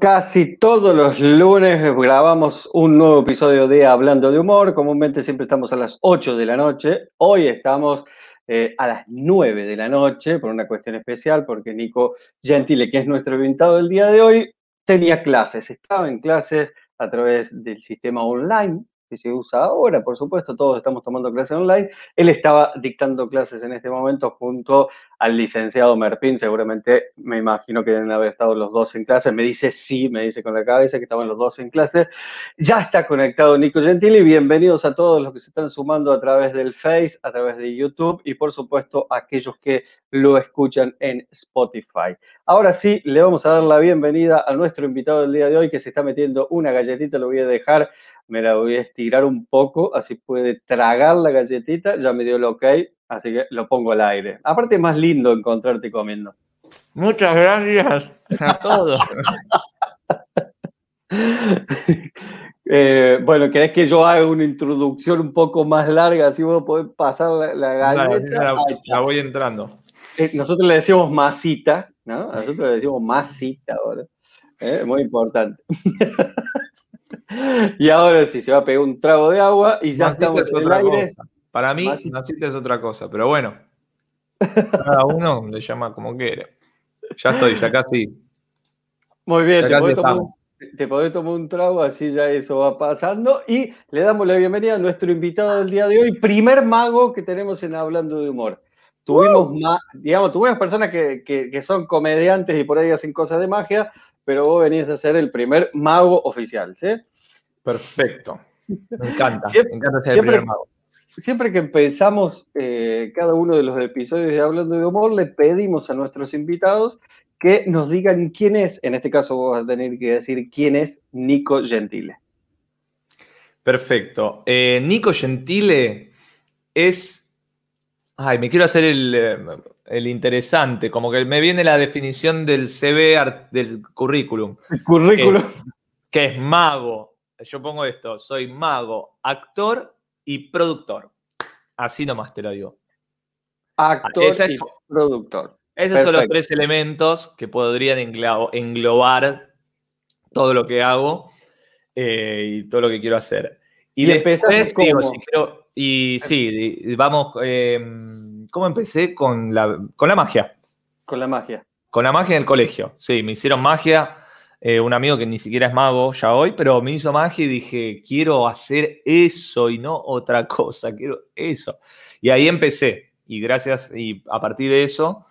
Casi todos los lunes grabamos un nuevo episodio de Hablando de Humor. Comúnmente siempre estamos a las 8 de la noche. Hoy estamos eh, a las 9 de la noche por una cuestión especial, porque Nico Gentile, que es nuestro invitado del día de hoy, tenía clases. Estaba en clases a través del sistema online que se usa ahora, por supuesto, todos estamos tomando clases online. Él estaba dictando clases en este momento junto al licenciado Merpin, seguramente me imagino que deben haber estado los dos en clase. Me dice sí, me dice con la cabeza que estaban los dos en clase. Ya está conectado Nico Gentili. Bienvenidos a todos los que se están sumando a través del Face, a través de YouTube y por supuesto a aquellos que lo escuchan en Spotify. Ahora sí, le vamos a dar la bienvenida a nuestro invitado del día de hoy que se está metiendo una galletita. Lo voy a dejar, me la voy a estirar un poco, así puede tragar la galletita. Ya me dio el ok Así que lo pongo al aire. Aparte es más lindo encontrarte comiendo. Muchas gracias a todos. Eh, bueno, ¿querés que yo haga una introducción un poco más larga? Así vos podés pasar la, galleta. la, voy entrando. Eh, nosotros le decimos masita, ¿no? Nosotros le decimos masita ahora. ¿eh? Muy importante. y ahora sí, se va a pegar un trago de agua y ya estamos en el aire. Para mí, masita es otra cosa, pero bueno. Cada uno le llama como quiere. Ya estoy, ya casi. Muy bien, te podés, tomar, un trago, así ya eso va pasando. Y le damos la bienvenida a nuestro invitado del día de hoy, primer mago que tenemos en Hablando de Humor. Tuvimos, digamos, tuvimos personas que, que, son comediantes y por ahí hacen cosas de magia, pero vos venís a ser el primer mago oficial, ¿sí? Perfecto. Me encanta, me encanta ser el primer mago siempre que empezamos eh, cada uno de los episodios de Hablando de Humor, le pedimos a nuestros invitados que nos digan quién es, en este caso vos vas a tener que decir quién es Nico Gentile. Perfecto. Eh, Nico Gentile es... Ay, me quiero hacer el, eh, interesante, como que me viene la definición del CV del currículum. El currículum. que es mago. Yo pongo esto, soy mago, actor y productor. Así nomás te lo digo. Actor y productor. Esos son los tres elementos que podrían englobar todo lo que hago eh, y todo lo que quiero hacer. Y, después, digo, si quiero, y sí, vamos, em, ¿cómo empecé? Con la, con la magia. Con la magia. Con la magia en el colegio, sí, me hicieron magia eh, un amigo que ni siquiera es mago ya hoy, pero me hizo magia y dije, quiero hacer eso y no otra cosa, quiero eso. Y ahí empecé. Y gracias, y a partir de eso,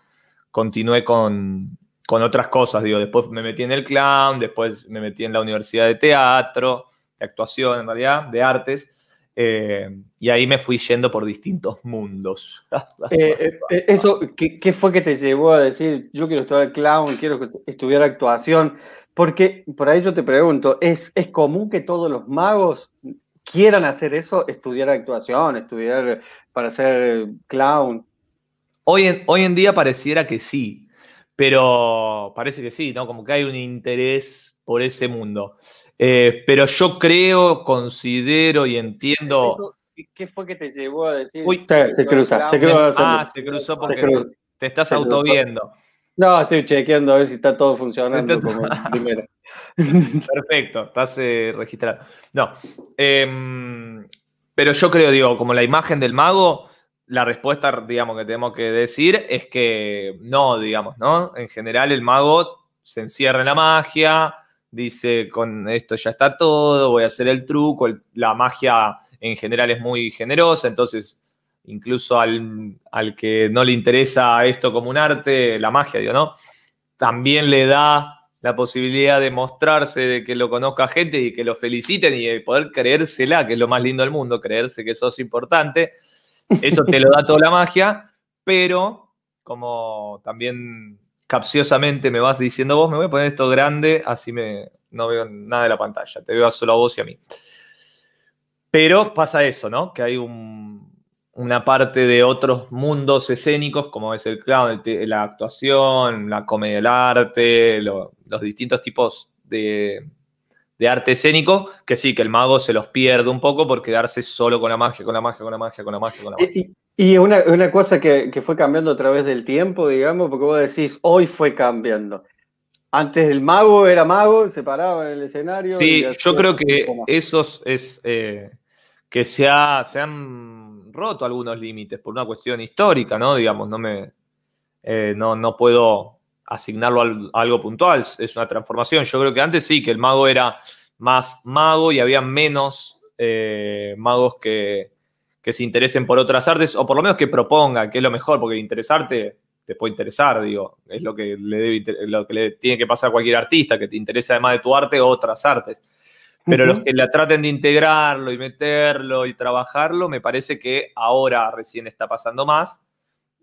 continué con, otras cosas. Digo, después me metí en el clown, después me metí en la universidad de teatro, de actuación en realidad, de artes. Eh, y ahí me fui yendo por distintos mundos. Eh, eso, ¿qué, ¿qué, fue que te llevó a decir, yo quiero estudiar clown, quiero estudiar actuación? Porque por ahí yo te pregunto, ¿es, ¿es común que todos los magos quieran hacer eso, estudiar actuación, estudiar para ser clown? Hoy en, hoy en día pareciera que sí, pero parece que sí, ¿no? Como que hay un interés por ese mundo. Eh, pero yo creo, considero y entiendo. ¿Qué fue que te llevó a decir? Uy, se, cruza, se cruza. Ah, se cruzó porque te estás autoviendo. No, estoy chequeando a ver si está todo funcionando como primero. Perfecto, estás eh, registrado. No, em, pero yo creo, digo, como la imagen del mago, la respuesta, digamos, que tenemos que decir es que no, digamos, ¿no? En general el mago se encierra en la magia, dice, con esto ya está todo, voy a hacer el truco, la magia en general es muy generosa, entonces incluso al, que no le interesa esto como un arte, la magia, digo, ¿no? También le da la posibilidad de mostrarse, de que lo conozca gente y que lo feliciten y de poder creérsela, que es lo más lindo del mundo, creerse que sos importante. Eso te lo da toda la magia, pero como también capciosamente me vas diciendo vos, me voy a poner esto grande, así me, no veo nada de la pantalla, te veo solo a vos y a mí. Pero pasa eso, ¿no? Que hay un, una parte de otros mundos escénicos, como es el clown, la actuación, la comedia del arte, los distintos tipos de, arte escénico, que sí, que el mago se los pierde un poco por quedarse solo con la magia, con la magia, con la magia, con la magia, con la magia. Y, una, cosa que, fue cambiando a través del tiempo, digamos, porque vos decís, hoy fue cambiando. Antes el mago era mago, se paraba en el escenario. Sí, yo creo que esos es eh, que se, han roto algunos límites por una cuestión histórica, ¿no? Digamos, no me eh, no, no puedo asignarlo a algo puntual, es una transformación. Yo creo que antes sí, que el mago era más mago y había menos eh, magos que, que se interesen por otras artes, o por lo menos que propongan, que es lo mejor, porque interesarte te puede interesar, digo, es lo que le, debe, lo que le tiene que pasar a cualquier artista, que te interesa además de tu arte otras artes. Pero los que la traten de integrarlo y meterlo y trabajarlo, me parece que ahora recién está pasando más.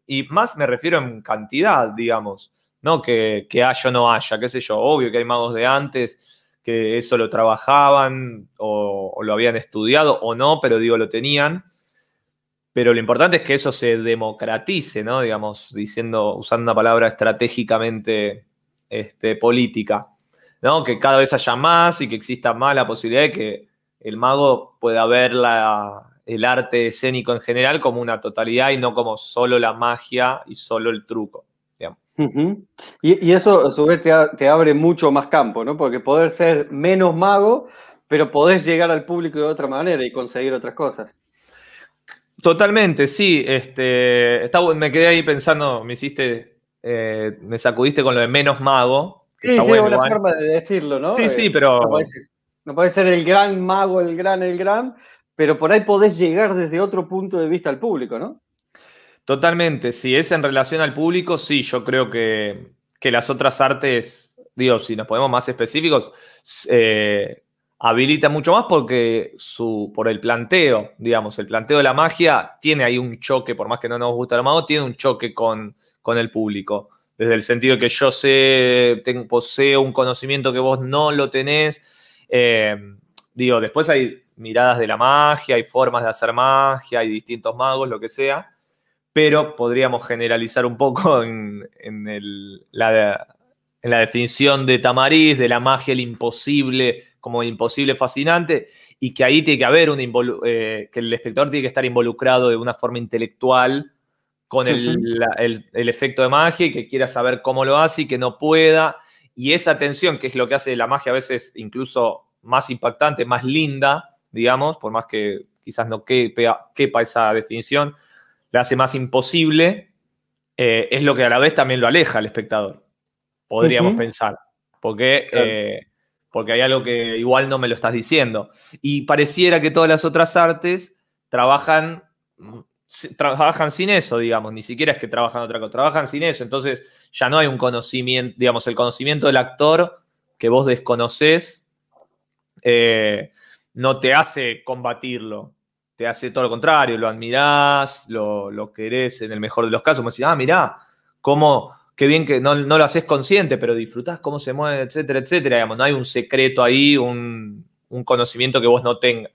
Y más me refiero en cantidad, digamos, no que, que haya o no haya, qué sé yo, obvio que hay magos de antes que eso lo trabajaban o, o lo habían estudiado o no, pero digo, lo tenían. Pero lo importante es que eso se democratice, ¿no? Digamos, diciendo, usando una palabra estratégicamente este, política, ¿no? Que cada vez haya más y que exista más la posibilidad de que el mago pueda ver el arte escénico en general como una totalidad y no como solo la magia y solo el truco. y, eso a su vez te, te, abre mucho más campo, ¿no? Porque poder ser menos mago, pero podés llegar al público de otra manera y conseguir otras cosas. Totalmente, sí. Este, me quedé ahí pensando, me hiciste, eh, me sacudiste con lo de menos mago. Sí, sí, una forma de decirlo, ¿no? Sí, eh, sí, pero. No puede, ser, el gran mago, el gran, el gran, pero por ahí podés llegar desde otro punto de vista al público, ¿no? Totalmente, si es en relación al público, sí, yo creo que, que las otras artes, digo, si nos ponemos más específicos, eh, habilita mucho más porque su, por el planteo, digamos, el planteo de la magia tiene ahí un choque, por más que no nos guste el mago, tiene un choque con, con el público. Desde el sentido que yo sé, poseo un conocimiento que vos no lo tenés. Eh, digo, después hay miradas de la magia, hay formas de hacer magia, hay distintos magos, lo que sea, pero podríamos generalizar un poco en, la, en la definición de Tamariz, de la magia, el imposible, como imposible, fascinante, y que ahí tiene que haber un eh, que el espectador tiene que estar involucrado de una forma intelectual con el, efecto de magia y que quiera saber cómo lo hace y que no pueda. Y esa tensión, que es lo que hace la magia a veces incluso más impactante, más linda, digamos, por más que quizás no quepa, esa definición, la hace más imposible, eh, es lo que a la vez también lo aleja al espectador, podríamos pensar. Porque eh, porque hay algo que igual no me lo estás diciendo. Y pareciera que todas las otras artes trabajan, trabajan sin eso, digamos, ni siquiera es que trabajan otra cosa, trabajan sin eso. Entonces ya no hay un conocimiento, digamos, el conocimiento del actor que vos desconoces eh, no te hace combatirlo, te hace todo lo contrario, lo admirás, lo, lo querés en el mejor de los casos, como decís, ah, mirá, cómo qué bien que no, lo haces consciente, pero disfrutás cómo se mueve, etcétera, etcétera. Digamos, no hay un secreto ahí, un, conocimiento que vos no tengas.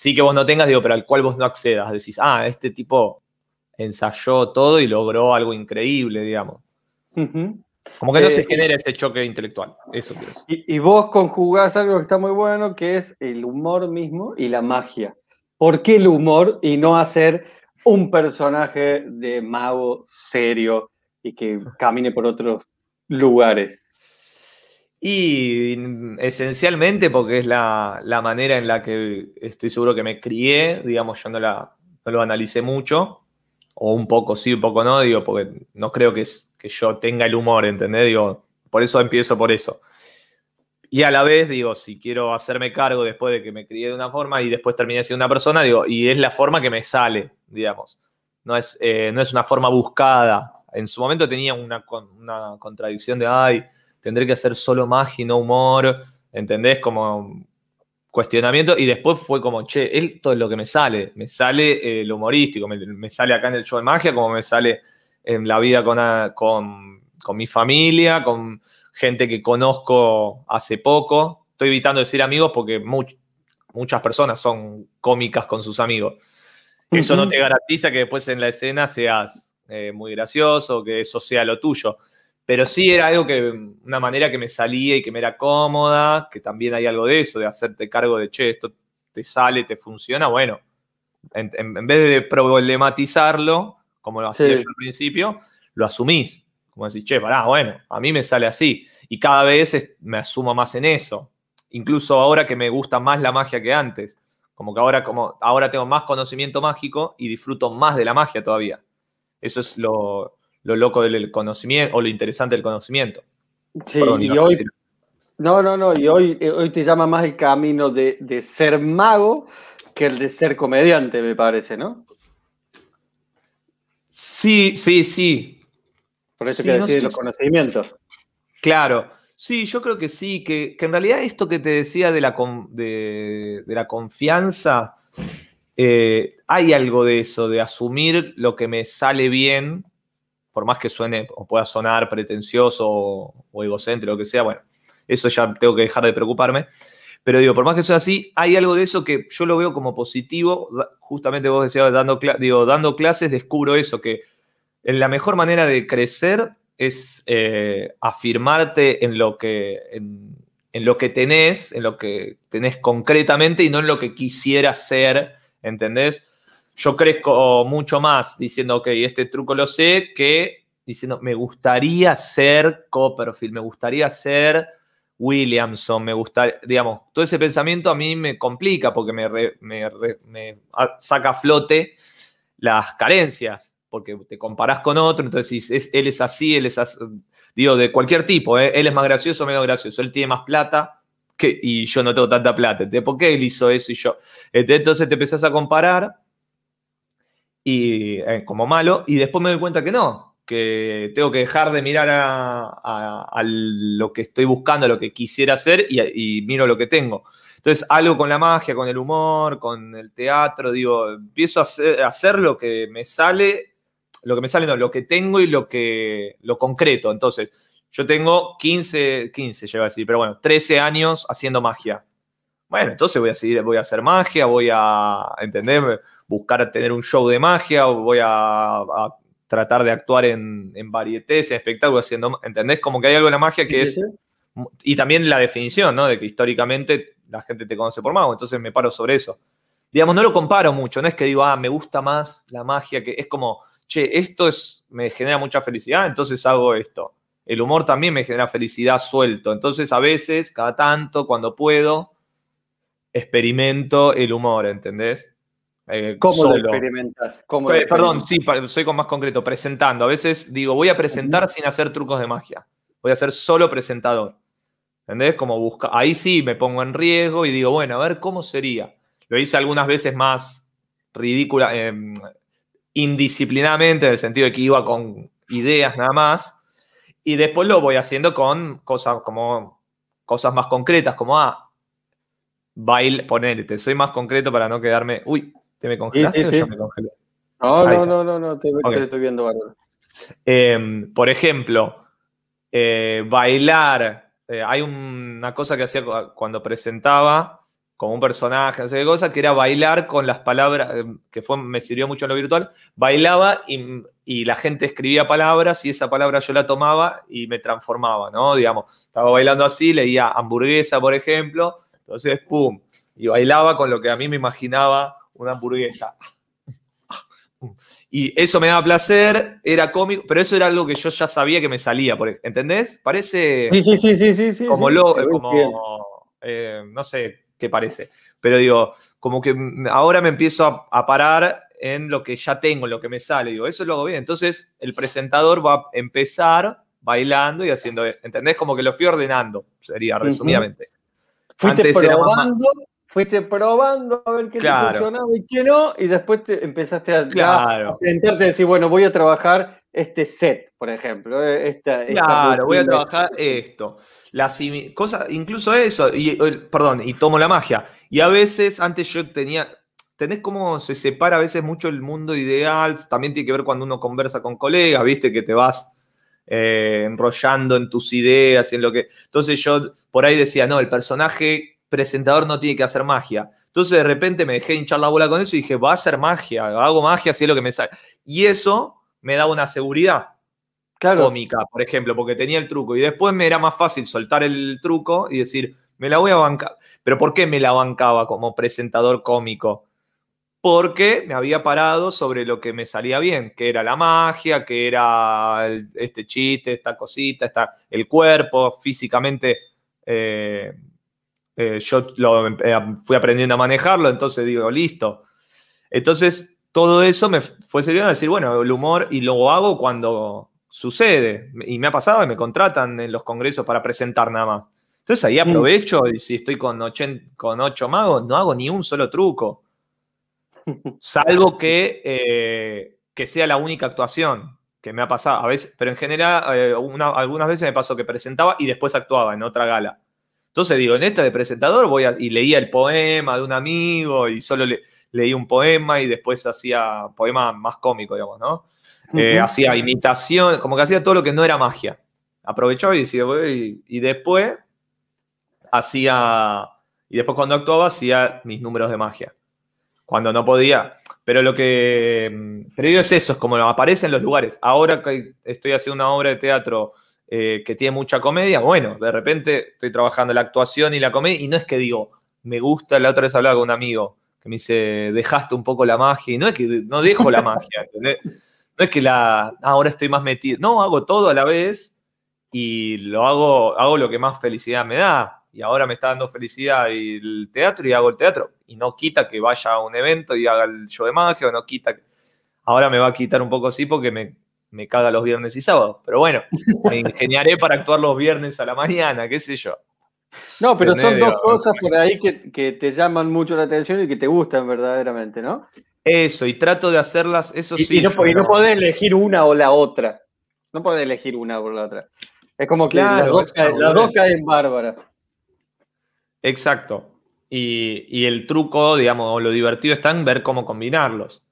Sí que vos no tengas, digo, pero al cual vos no accedas. Decís, ah, este tipo ensayó todo y logró algo increíble, digamos. Como que no se eh, genera ese choque intelectual. Eso y, y, vos conjugás algo que está muy bueno, que es el humor mismo y la magia. ¿Por qué el humor y no hacer un personaje de mago serio, y que camine por otros lugares? Y esencialmente porque es la, manera en la que estoy seguro que me crié, digamos, yo no, la, lo analicé mucho, o un poco sí, un poco no, digo, porque no creo que, es, que yo tenga el humor, ¿entendés? Digo, por eso empiezo por eso. Y a la vez, digo, si quiero hacerme cargo después de que me crié de una forma y después terminé siendo una persona, digo, y es la forma que me sale, digamos. No es, eh, no es una forma buscada, en su momento tenía una, una contradicción de, ay, tendré que hacer solo magia y no humor, ¿entendés? Como cuestionamiento y después fue como, che, esto es lo que me sale, me sale eh, lo humorístico, me, sale acá en el show de magia, como me sale en la vida con, con, con, mi familia, con gente que conozco hace poco. Estoy evitando decir amigos porque muchas personas son cómicas con sus amigos. Eso no te garantiza que después en la escena seas eh, muy gracioso, que eso sea lo tuyo. Pero sí era algo que, una manera que me salía y que me era cómoda, que también hay algo de eso, de hacerte cargo de, che, esto te sale, te funciona, bueno, en, vez de problematizarlo, como lo hacía yo al principio, lo asumís. Como decir, che, pará, bueno, a mí me sale así. Y cada vez me asumo más en eso. Incluso ahora que me gusta más la magia que antes. Como que ahora, como, ahora tengo más conocimiento mágico y disfruto más de la magia todavía. Eso es lo, loco del conocimiento o lo interesante del conocimiento. Sí, y hoy, no, no, no, y hoy, eh, hoy te llama más el camino de, de ser mago que el de ser comediante, me parece, ¿no? Sí, sí, sí. Por eso que decís los conocimientos. Claro. Sí, yo creo que sí, que, en realidad esto que te decía de la, de, la confianza, eh, hay algo de eso, de asumir lo que me sale bien, por más que suene o pueda sonar pretencioso o, o egocéntrico, lo que sea, bueno, eso ya tengo que dejar de preocuparme. Pero digo, por más que sea así, hay algo de eso que yo lo veo como positivo. Justamente vos decías, dando, digo, dando clases, descubro eso, que en la mejor manera de crecer es eh, afirmarte en lo, que, en, lo que tenés, en lo que tenés concretamente y no en lo que quisieras ser, ¿entendés? Yo crezco mucho más diciendo, ok, este truco lo sé, que diciendo, me gustaría ser Copperfield, me gustaría ser Williamson, me gusta, digamos, todo ese pensamiento a mí me complica porque me, me, saca a flote las carencias, porque te comparás con otro, entonces es, él es así, él es así, digo, de cualquier tipo, ¿eh? él es más gracioso o menos gracioso, él tiene más plata que, y yo no tengo tanta plata, ¿por qué él hizo eso y yo? Entonces te empezás a comparar y, eh, como malo y después me doy cuenta que no, que tengo que dejar de mirar a, lo que estoy buscando, a lo que quisiera hacer y, miro lo que tengo. Entonces, algo con la magia, con el humor, con el teatro, digo, empiezo a hacer, lo que me sale, lo que me sale, no, lo que tengo y lo que, lo concreto. Entonces, yo tengo 15, 15, llevo a decir, pero bueno, 13 años haciendo magia. Bueno, entonces voy a seguir, voy a hacer magia, voy a, entender, buscar tener un show de magia, voy a tratar de actuar en, en varietés, en espectáculos, haciendo, ¿entendés? Como que hay algo en la magia que es... Y también la definición, ¿no? De que históricamente la gente te conoce por mago, entonces me paro sobre eso. Digamos, no lo comparo mucho, no es que digo, ah, me gusta más la magia, que es como, che, esto es, me genera mucha felicidad, entonces hago esto. El humor también me genera felicidad suelto, entonces a veces, cada tanto, cuando puedo, experimento el humor, ¿entendés? Eh, ¿Cómo lo experimentas? perdón, sí, soy con más concreto, presentando. A veces digo, voy a presentar sin hacer trucos de magia. Voy a ser solo presentador. ¿Entendés? Como busca. Ahí sí me pongo en riesgo y digo, bueno, a ver cómo sería. Lo hice algunas veces más ridícula, em, indisciplinadamente, en el sentido de que iba con ideas nada más. Y después lo voy haciendo con cosas como cosas más concretas, como ah, baile, ponerte, soy más concreto para no quedarme. Uy, ¿Te me congelaste o yo me congelé? No, no, no, no, no, te, estoy viendo bárbaro. Em, por ejemplo, eh, bailar. Eh, hay una cosa que hacía cuando presentaba como un personaje, no sé qué cosa, que era bailar con las palabras, em, que fue, me sirvió mucho en lo virtual. Bailaba y, y, la gente escribía palabras y esa palabra yo la tomaba y me transformaba, ¿no? Digamos, estaba bailando así, leía hamburguesa, por ejemplo, entonces, ¡pum! Y bailaba con lo que a mí me imaginaba una hamburguesa. Y eso me daba placer, era cómico, pero eso era algo que yo ya sabía que me salía, ¿entendés? Parece sí, sí, sí, sí, sí, como, lo, como eh, no sé qué parece, pero digo, como que ahora me empiezo a, parar en lo que ya tengo, en lo que me sale, digo, eso lo hago bien. Entonces el presentador va a empezar bailando y haciendo, ¿entendés? Como que lo fui ordenando, sería resumidamente. Antes probando, fuiste probando a ver qué te funcionaba y qué no, y después te empezaste a, claro. sentarte y decir, bueno, voy a trabajar este set, por ejemplo. Eh, claro, voy a trabajar esto. Las cosas, incluso eso, y, perdón, y tomo la magia. Y a veces, antes yo tenía, tenés cómo se separa a veces mucho el mundo ideal, también tiene que ver cuando uno conversa con colegas, viste, que te vas eh, enrollando en tus ideas y en lo que... Entonces yo por ahí decía, no, el personaje presentador no tiene que hacer magia. Entonces de repente me dejé hinchar la bola con eso y dije, va a ser magia, hago magia si es lo que me sale. Y eso me da una seguridad cómica, por ejemplo, porque tenía el truco. Y después me era más fácil soltar el truco y decir, me la voy a bancar. Pero ¿por qué me la bancaba como presentador cómico? Porque me había parado sobre lo que me salía bien, que era la magia, que era este chiste, esta cosita, esta, el cuerpo, físicamente eh, eh, yo lo, eh, fui aprendiendo a manejarlo, entonces digo, listo. Entonces, todo eso me fue sirviendo a decir, bueno, el humor, y lo hago cuando sucede. Y me ha pasado y me contratan en los congresos para presentar nada más. Entonces ahí mm. aprovecho y si estoy con, con ocho magos, no hago ni un solo truco. Salvo que, eh, que sea la única actuación que me ha pasado. A veces, pero en general, algunas veces me pasó que presentaba y después actuaba en otra gala. Entonces digo, en esta de presentador voy a, y leía el poema de un amigo y solo le, leí un poema y después hacía poema más cómico, digamos, ¿no? Eh, hacía imitación, como que hacía todo lo que no era magia. Aprovechaba y decía, y, y después hacía, y después cuando actuaba hacía mis números de magia. Cuando no podía. Pero lo que, pero es eso, es como aparece en los lugares. Ahora que estoy haciendo una obra de teatro eh, que tiene mucha comedia, bueno, de repente estoy trabajando la actuación y la comedia, y no es que digo, me gusta, la otra vez hablaba con un amigo que me dice, dejaste un poco la magia, y no es que no dejo la magia, No es que la, ah, ahora estoy más metido, no, hago todo a la vez y lo hago, hago lo que más felicidad me da, y ahora me está dando felicidad el teatro y hago el teatro, y no quita que vaya a un evento y haga el show de magia, o no quita, ahora me va a quitar un poco sí porque me, me caga los viernes y sábados. Pero bueno, me ingeniaré para actuar los viernes a la mañana, qué sé yo. No, pero son dos cosas por ahí que, te llaman mucho la atención y que te gustan verdaderamente, ¿no? Eso, y trato de hacerlas, eso sí. Y no, no, podés elegir una o la otra. No podés elegir una o la otra. Es como que las, dos caen, bárbaras. Exacto. Y, y, el truco, digamos, o lo divertido está en ver cómo combinarlos.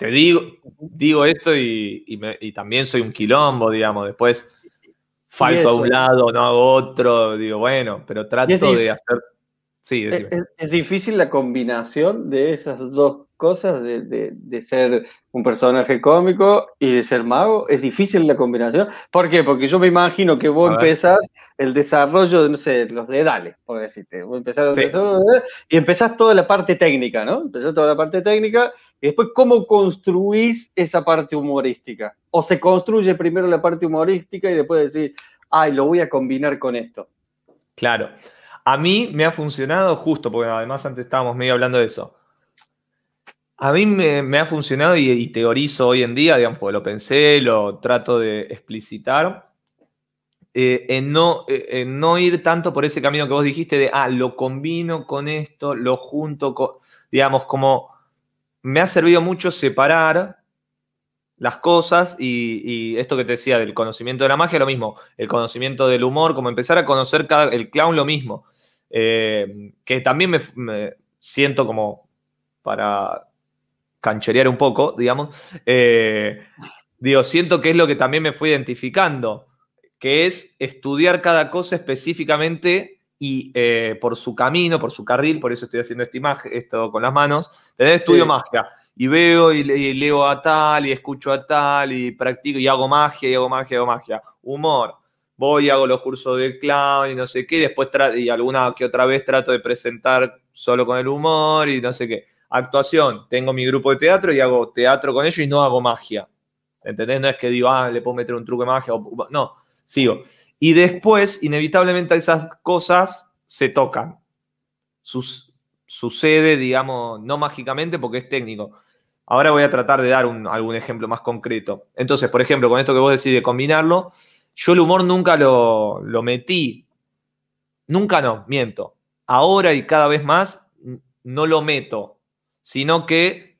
Te digo, digo esto y, también soy un quilombo, digamos, después falto a un lado, no hago otro, digo, bueno, pero trato de hacer... Sí, es, difícil la combinación de esas dos cosas, de, ser un personaje cómico y de ser mago. Es difícil la combinación. ¿Por qué? Porque yo me imagino que vos empezás el desarrollo de, no sé, los dedales, por decirte. Vos empezás y empezás toda la parte técnica, ¿no? Empezás toda la parte técnica y después cómo construís esa parte humorística. O se construye primero la parte humorística y después decís, ay, lo voy a combinar con esto. Claro. A mí me ha funcionado justo, porque además antes estábamos medio hablando de eso. A mí me, ha funcionado y, teorizo hoy en día, digamos, lo pensé, lo trato de explicitar, eh, en, no, eh, no ir tanto por ese camino que vos dijiste de, ah, lo combino con esto, lo junto con, digamos, como me ha servido mucho separar las cosas y, esto que te decía del conocimiento de la magia, lo mismo, el conocimiento del humor, como empezar a conocer el clown, lo mismo, eh, que también me, siento como para cancherear un poco, digamos, eh, digo, siento que es lo que también me fui identificando, que es estudiar cada cosa específicamente y eh, por su camino, por su carril, por eso estoy haciendo esta imagen, esto con las manos, tener estudio magia. Y veo y, leo a tal, y escucho a tal, y practico, y hago magia, y hago magia, y hago magia. Humor. Voy, hago los cursos de clown y no sé qué, y después y alguna que otra vez trato de presentar solo con el humor y no sé qué. Actuación, tengo mi grupo de teatro y hago teatro con ellos y no hago magia. ¿Entendés? No es que digo, ah, le puedo meter un truco de magia. no, sigo. Y después, inevitablemente, esas cosas se tocan. sucede, digamos, no mágicamente porque es técnico. Ahora voy a tratar de dar algún ejemplo más concreto. Entonces, por ejemplo, con esto que vos decís de combinarlo, yo el humor nunca lo, lo metí. Nunca no, miento. Ahora y cada vez más no lo meto, sino que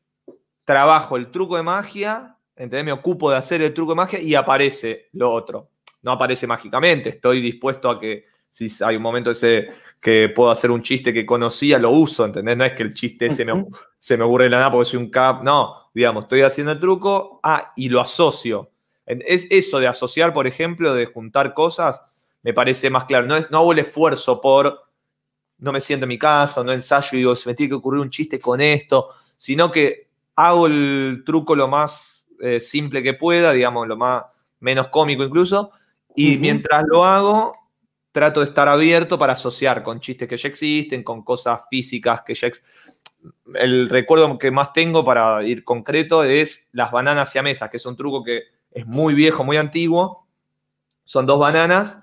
trabajo el truco de magia, ¿entendés? Me ocupo de hacer el truco de magia y aparece lo otro no aparece mágicamente. Estoy dispuesto a que si hay un momento ese que puedo hacer un chiste que conocía, lo uso, ¿entendés? No es que el chiste ese me, se me ocurre de la nada porque soy un cap. No, digamos, estoy haciendo el truco, ah, y lo asocio. Es eso de asociar, por ejemplo, de juntar cosas, me parece más claro. No, es, no hago el esfuerzo por, no me siento en mi casa, no ensayo y digo, se me tiene que ocurrir un chiste con esto, sino que hago el truco lo más eh, simple que pueda, digamos, lo más menos cómico incluso, y mientras lo hago, trato de estar abierto para asociar con chistes que ya existen, con cosas físicas que ya existen. el recuerdo que más tengo para ir concreto es las bananas siamesas, que es un truco que es muy viejo, muy antiguo. Son dos bananas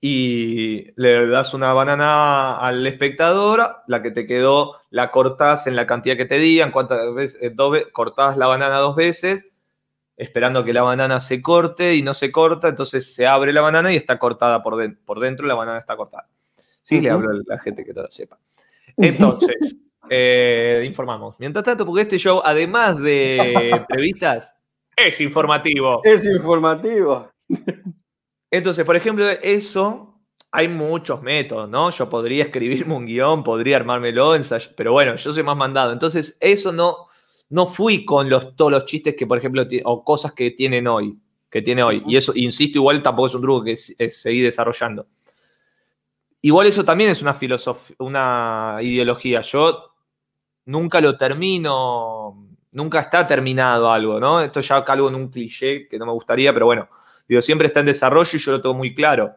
y le das una banana al espectador, la que te quedó la cortás en la cantidad que te digan, cuántas veces, eh, dos, cortás la banana dos veces, esperando que la banana se corte y no se corta, entonces se abre la banana y está cortada por, dentro, por dentro, la banana está cortada. Sí, le hablo a la gente que todo lo sepa. Entonces, eh, informamos. Mientras tanto, porque este show, además de entrevistas, es informativo. Es informativo. Entonces, por ejemplo, eso, hay muchos métodos, ¿no? Yo podría escribirme un guion, podría armármelo, ensayar, pero bueno, yo soy más mandado. Entonces, eso no, no fui con los, todos los chistes que, por ejemplo, o cosas que tienen hoy, que tiene hoy. Y eso, insisto, igual tampoco es un truco que seguí desarrollando. Igual eso también es una filosofía, una ideología. Yo nunca lo termino, nunca está terminado algo, ¿no? Esto ya calvo en un cliché que no me gustaría, pero bueno, Digo, siempre está en desarrollo y yo lo tengo muy claro.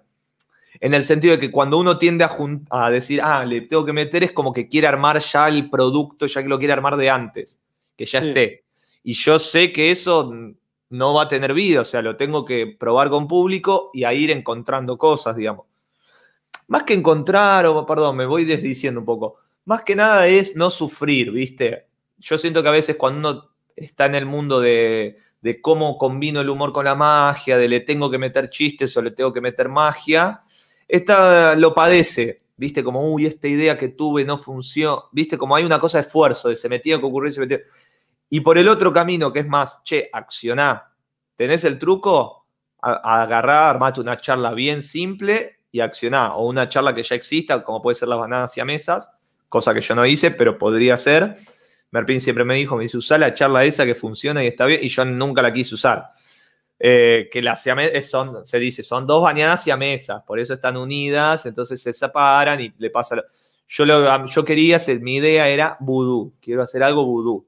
En el sentido de que cuando uno tiende a, decir, ah, le tengo que meter, es como que quiere armar ya el producto, ya que lo quiere armar de antes, que ya esté. Y yo sé que eso no va a tener vida, o sea, lo tengo que probar con público y a ir encontrando cosas, digamos. Más que encontrar, o perdón, me voy desdiciendo un poco, más que nada es no sufrir, ¿viste? Yo siento que a veces cuando uno está en el mundo de, de cómo combino el humor con la magia, de le tengo que meter chistes o le tengo que meter magia, esta lo padece, ¿viste? Como, uy, esta idea que tuve no funcionó, ¿viste? Como hay una cosa de esfuerzo, de se metía que ocurrir, se metía. Y por el otro camino, que es más, che, accioná. ¿Tenés el truco? A, agarrar, armate una charla bien simple y accioná. O una charla que ya exista, como puede ser las bananas y mesas, cosa que yo no hice, pero podría ser Merpin siempre me dijo, me dice, usá la charla esa que funciona y está bien, y yo nunca la quise usar. Eh, que las son, se dice, son dos bañadas mesas, por eso están unidas, entonces se separan y le pasa... Yo, lo, yo quería hacer, mi idea era vudú, quiero hacer algo vudú.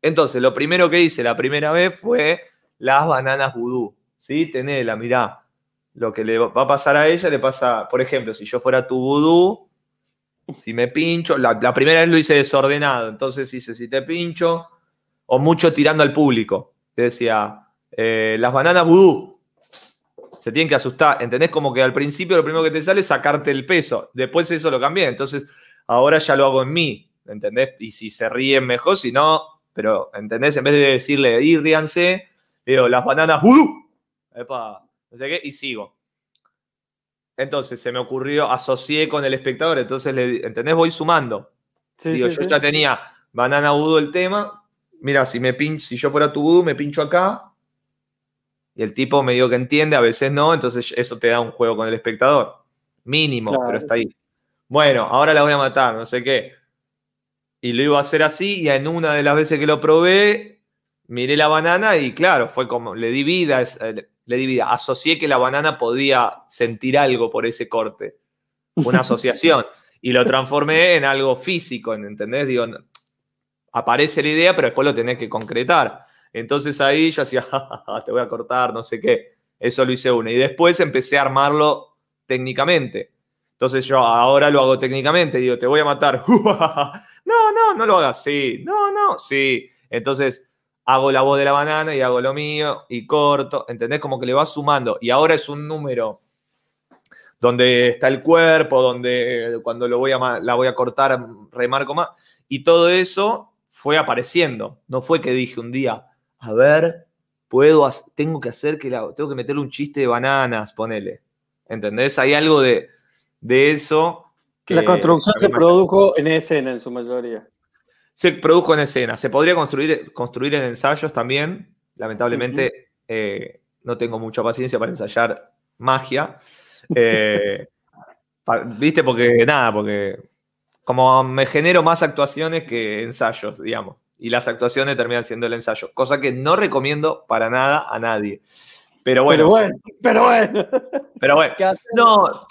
Entonces, lo primero que hice la primera vez fue las bananas vudú, ¿sí? Tenela, mirá, lo que le va a pasar a ella le pasa, por ejemplo, si yo fuera tu vudú, si me pincho, la, primera vez lo hice desordenado, entonces hice si te pincho, o mucho tirando al público. decía, eh, las bananas vudú. Se tienen que asustar. ¿Entendés? Como que al principio lo primero que te sale es sacarte el peso. Después eso lo cambié. Entonces, ahora ya lo hago en mí. ¿Entendés? Y si se ríen mejor, si no, pero, ¿entendés? En vez de decirle, y ríanse, digo, las bananas vudú. Epa, no sé qué, y sigo. Entonces se me ocurrió, asocié con el espectador, entonces, le, ¿entendés? Voy sumando. Digo, yo ya tenía banana vudú el tema. Mira, si, me pincho, si yo fuera tu vudú, me pincho acá. Y el tipo me dijo que entiende, a veces no, entonces eso te da un juego con el espectador. Mínimo, pero está ahí. Bueno, ahora la voy a matar, no sé qué. Y lo iba a hacer así, y en una de las veces que lo probé, miré la banana y claro, fue como, le di vida, le di Asocié que la banana podía sentir algo por ese corte. Una asociación. y lo transformé en algo físico, ¿entendés? Digo, aparece la idea, pero después lo tenés que concretar. Entonces ahí yo hacía, te voy a cortar, no sé qué. Eso lo hice una. Y después empecé a armarlo técnicamente. Entonces yo ahora lo hago técnicamente. Digo, te voy a matar. no, no, no lo hagas. Sí, no, no, sí. Entonces hago la voz de la banana y hago lo mío y corto, ¿entendés? Como que le va sumando. Y ahora es un número donde está el cuerpo, donde cuando lo voy a, la voy a cortar remarco más. Y todo eso fue apareciendo. No fue que dije un día, a ver, puedo, tengo que hacer que la, tengo que meterle un chiste de bananas, ponele. ¿Entendés? Hay algo de, de eso. Que la construcción se produjo en escena en su mayoría. Se produjo en escena. Se podría construir, construir en ensayos también. Lamentablemente eh, no tengo mucha paciencia para ensayar magia. Eh, ¿Viste? Porque nada, porque como me genero más actuaciones que ensayos, digamos. Y las actuaciones terminan siendo el ensayo. Cosa que no recomiendo para nada a nadie. Pero bueno. Pero bueno, pero bueno. Pero bueno. No,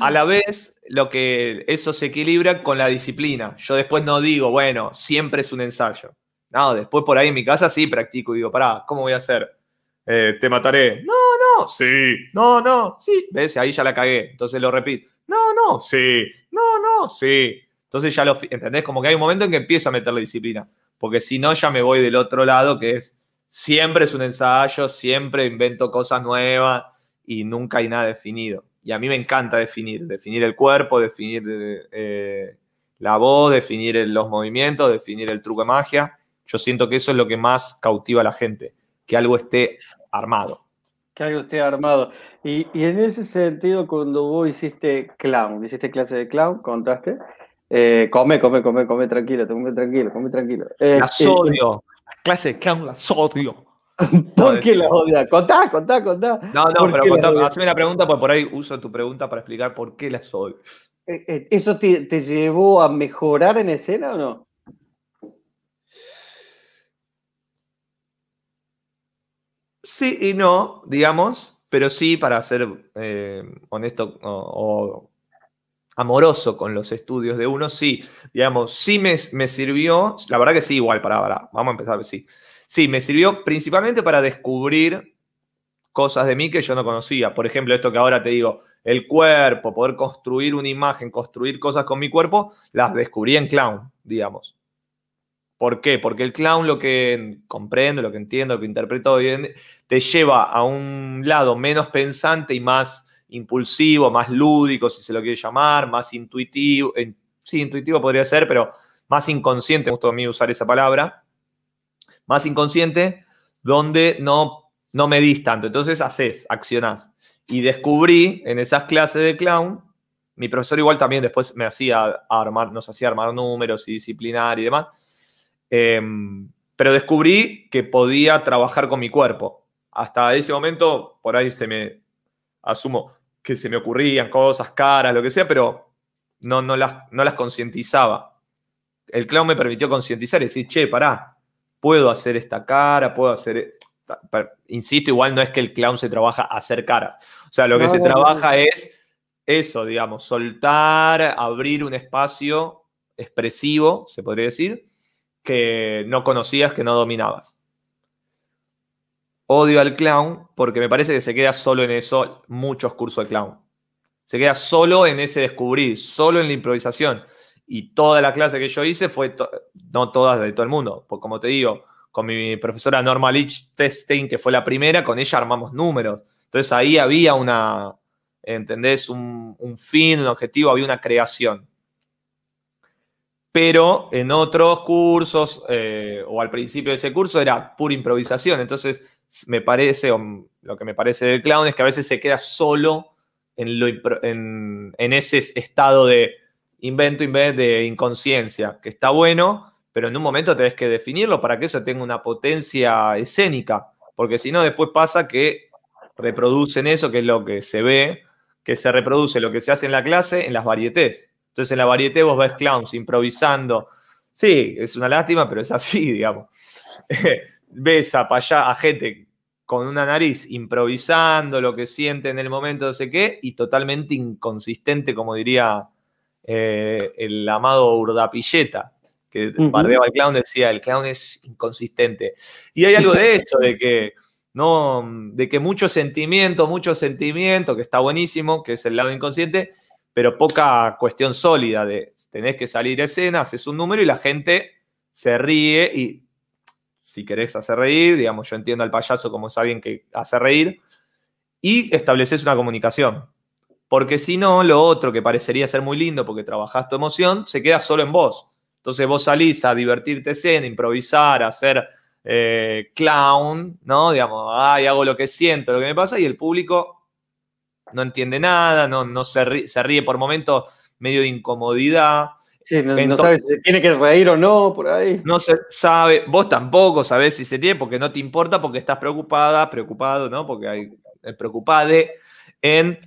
a la vez, lo que eso se equilibra con la disciplina. Yo después no digo, bueno, siempre es un ensayo. No, después por ahí en mi casa sí practico y digo, pará, ¿cómo voy a hacer? Eh, te mataré. No, no, sí. No, no, sí. ¿Ves? Ahí ya la cagué. Entonces lo repito. No, no, sí. No, no, sí. Entonces ya lo, ¿entendés? Como que hay un momento en que empiezo a meterle disciplina, porque si no ya me voy del otro lado, que es siempre es un ensayo, siempre invento cosas nuevas y nunca hay nada definido. Y a mí me encanta definir, definir el cuerpo, definir eh, la voz, definir los movimientos, definir el truco de magia. Yo siento que eso es lo que más cautiva a la gente, que algo esté armado. Que algo esté armado. Y, en ese sentido, cuando vos hiciste clown, hiciste clase de clown, contaste, eh, come, come, come, come tranquilo, come tranquilo, come tranquilo. Eh, la odio. clase de clown las odio. ¿Por qué las odia? Contá, contá, contá. No, no, pero contá, hazme la pregunta, porque por ahí uso tu pregunta para explicar por qué las odio. Eh, ¿Eso te, te llevó a mejorar en escena o no? Sí y no, digamos, pero sí, para ser eh, honesto o, amoroso con los estudios de uno, sí, digamos, sí me, sirvió, la verdad que sí, igual, para, para, vamos a empezar, sí. Sí, me sirvió principalmente para descubrir cosas de mí que yo no conocía. Por ejemplo, esto que ahora te digo, el cuerpo, poder construir una imagen, construir cosas con mi cuerpo, las descubrí en clown, digamos. ¿Por qué? Porque el clown lo que comprende, lo que entiendo, lo que interpreto bien, te lleva a un lado menos pensante y más impulsivo, más lúdico, si se lo quiere llamar, más intuitivo. Sí, intuitivo podría ser, pero más inconsciente, me gusta a mí usar esa palabra. Más inconsciente, donde no, no medís tanto. Entonces haces, accionás. Y descubrí en esas clases de clown, mi profesor igual también después me hacía armar, nos hacía armar números y disciplinar y demás Em, pero descubrí que podía trabajar con mi cuerpo. Hasta ese momento, por ahí se me, asumo que se me ocurrían cosas, caras, lo que sea, pero no, no las, no las concientizaba. El clown me permitió concientizar y decir, che, pará, puedo hacer esta cara, puedo hacer... Insisto, igual no es que el clown se trabaja hacer caras. O sea, lo que se trabaja es eso, digamos, soltar, abrir un espacio expresivo, se podría decir, que no conocías, que no dominabas. Odio al clown porque me parece que se queda solo en eso muchos cursos de clown. Se queda solo en ese descubrir, solo en la improvisación. Y toda la clase que yo hice fue, no todas de todo el mundo, porque como te digo, con mi profesora Norma Lich Testing, que fue la primera, con ella armamos números. Entonces ahí había una, ¿entendés? Un, un fin, un objetivo, había una creación pero en otros cursos o al principio de ese curso era pura improvisación. Entonces, me parece, o lo que me parece del clown es que a veces se queda solo en, en, ese estado de invento, de inconsciencia, que está bueno, pero en un momento tenés que definirlo para que eso tenga una potencia escénica, porque si no, después pasa que reproducen eso, que es lo que se ve, que se reproduce lo que se hace en la clase en las varietés. Entonces en la varieté vos ves clowns improvisando. Sí, es una lástima, pero es así, digamos. ves a, a gente con una nariz improvisando lo que siente en el momento, no sé qué, y totalmente inconsistente, como diría eh, el amado Urdapilleta, que bardeaba al clown, decía, el clown es inconsistente. Y hay algo de eso, de que, no, de que mucho sentimiento, mucho sentimiento, que está buenísimo, que es el lado inconsciente, pero poca cuestión sólida de tenés que salir a escena, haces un número y la gente se ríe y si querés hacer reír, digamos, yo entiendo al payaso como es alguien que hace reír, y estableces una comunicación. Porque si no, lo otro que parecería ser muy lindo porque trabajás tu emoción, se queda solo en vos. Entonces vos salís a divertirte escena, improvisar, a hacer eh, clown, ¿no? Digamos, ay, hago lo que siento, lo que me pasa, y el público no entiende nada, no, no se, ríe, se ríe por momentos medio de incomodidad. Sí, no, sabe si se tiene que reír o no, por ahí. No se sabe, vos tampoco sabés si se tiene, porque no te importa, porque estás preocupada, preocupado, ¿no? Porque hay el preocupade en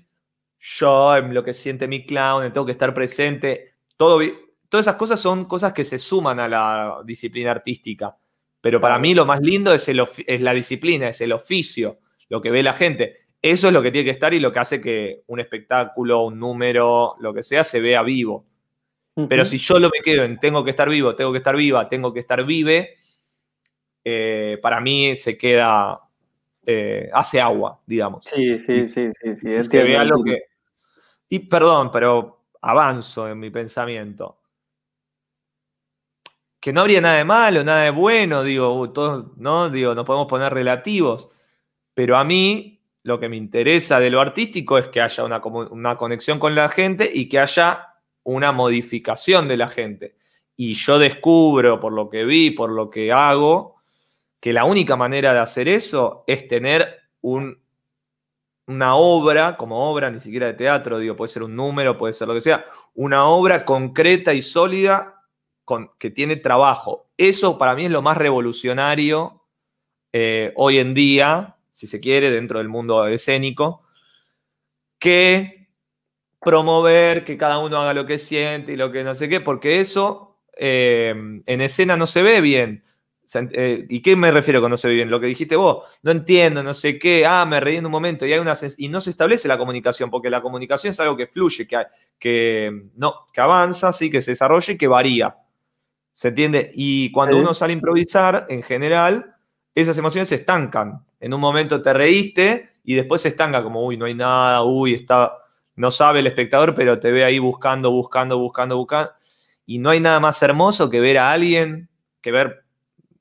yo, en lo que siente mi clown, en tengo que estar presente. Todo, todas esas cosas son cosas que se suman a la disciplina artística. Pero para mí lo más lindo es, el, es la disciplina, es el oficio, lo que ve la gente. Eso es lo que tiene que estar y lo que hace que un espectáculo, un número, lo que sea, se vea vivo. Pero si yo lo me quedo en tengo que estar vivo, tengo que estar viva, tengo que estar vive, eh, para mí se queda, eh, hace agua, digamos. Sí, sí, sí, sí, sí. que vea lo que... Y perdón, pero avanzo en mi pensamiento. que no habría nada de malo, nada de bueno, digo, todos, ¿no? Digo, nos podemos poner relativos. Pero a mí lo que me interesa de lo artístico es que haya una conexión con la gente y que haya una modificación de la gente. Y yo descubro, por lo que vi, por lo que hago, que la única manera de hacer eso es tener un, una obra, como obra, ni siquiera de teatro, digo, puede ser un número, puede ser lo que sea, una obra concreta y sólida que tiene trabajo. Eso para mí es lo más revolucionario eh, hoy en día, si se quiere, dentro del mundo escénico, que promover que cada uno haga lo que siente y lo que no sé qué, porque eso eh, en escena no se ve bien. Eh, ¿Y qué me refiero con no se ve bien? Lo que dijiste vos, no entiendo, no sé qué, ah, me reí en un momento y hay una y no se establece la comunicación, porque la comunicación es algo que fluye, que, que, no, que avanza, sí, que se desarrolla y que varía. ¿Se entiende? Y cuando uno sale a improvisar, en general, esas emociones se estancan. En un momento te reíste y después se estanca como, uy, no hay nada, uy, está, no sabe el espectador, pero te ve ahí buscando, buscando, buscando, buscando. Y no hay nada más hermoso que ver a alguien, que ver,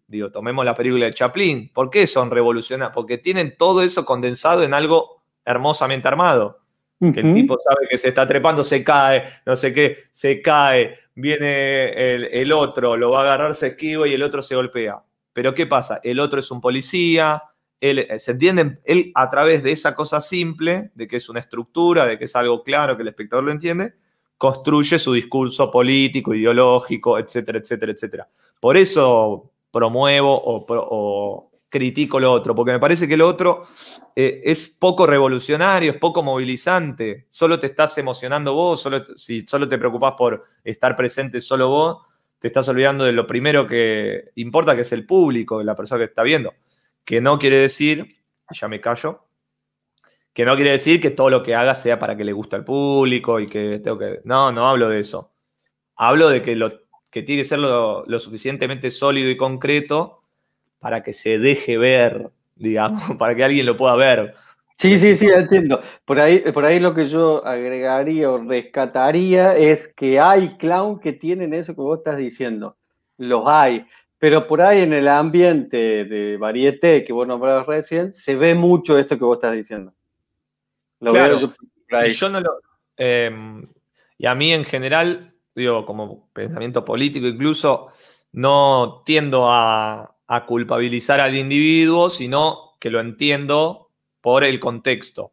digo, tomemos la película de Chaplin. ¿Por qué son revolucionarios? Porque tienen todo eso condensado en algo hermosamente armado. Que el tipo sabe que se está trepando, se cae, no sé qué, se cae, viene el, otro, lo va a agarrar, se esquiva y el otro se golpea. Pero ¿qué pasa? El otro es un policía, él, eh, ¿se entiende? Él a través de esa cosa simple, de que es una estructura, de que es algo claro, que el espectador lo entiende, construye su discurso político, ideológico, etcétera, etcétera, etcétera. Por eso promuevo o critico lo otro, porque me parece que lo otro eh, es poco revolucionario, es poco movilizante, solo te estás emocionando vos, solo, si solo te preocupás por estar presente solo vos, te estás olvidando de lo primero que importa, que es el público, la persona que está viendo, que no quiere decir, ya me callo, que no quiere decir que todo lo que haga sea para que le guste al público y que tengo que... No, no hablo de eso. Hablo de que, lo, que tiene que ser lo, lo suficientemente sólido y concreto para que se deje ver, digamos, para que alguien lo pueda ver. Sí, sí, sí, entiendo. Por ahí, por ahí lo que yo agregaría o rescataría es que hay clown que tienen eso que vos estás diciendo. Los hay. Pero por ahí en el ambiente de varieté que vos nombrabas recién, se ve mucho esto que vos estás diciendo. Lo veo yo Y yo no lo. Em, y a mí en general, digo, como pensamiento político incluso, no tiendo a, a culpabilizar al individuo, sino que lo entiendo por el contexto.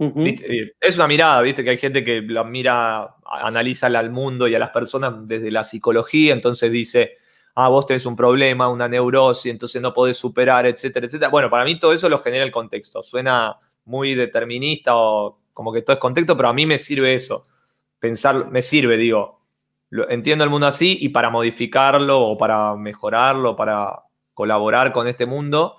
Eh, es una mirada, viste que hay gente que la mira, analiza al mundo y a las personas desde la psicología, entonces dice, ah, vos tenés un problema, una neurosis, entonces no podés superar, etcétera, etcétera. Bueno, para mí todo eso lo genera el contexto. Suena muy determinista o como que todo es contexto, pero a mí me sirve eso. Pensar, me sirve, digo, entiendo el mundo así y para modificarlo o para mejorarlo, para colaborar con este mundo,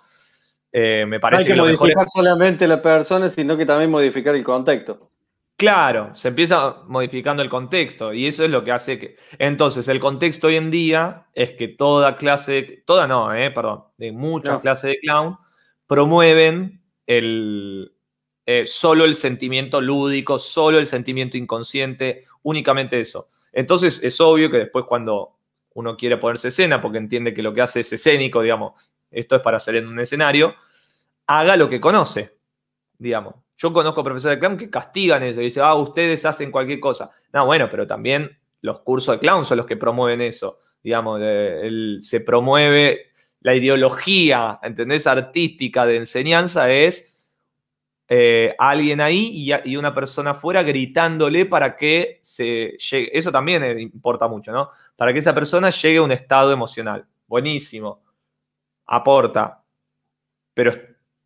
eh, me parece no hay que, modificar solamente la persona, sino que también modificar el contexto. Claro, se empieza modificando el contexto y eso es lo que hace que... Entonces, el contexto hoy en día es que toda clase, toda no, eh, perdón, de muchas clases de clown promueven el, eh, solo el sentimiento lúdico, solo el sentimiento inconsciente, únicamente eso. Entonces, es obvio que después cuando uno quiere ponerse escena porque entiende que lo que hace es escénico, digamos, esto es para hacer en un escenario, haga lo que conoce, digamos. Yo conozco profesores de clown que castigan eso y dicen, ah, ustedes hacen cualquier cosa. No, bueno, pero también los cursos de clown son los que promueven eso. Digamos, se promueve la ideología, ¿entendés? Artística de enseñanza es eh, alguien ahí y, y, una persona afuera gritándole para que se llegue. Eso también importa mucho, ¿no? para que esa persona llegue a un estado emocional. Buenísimo. Aporta. Pero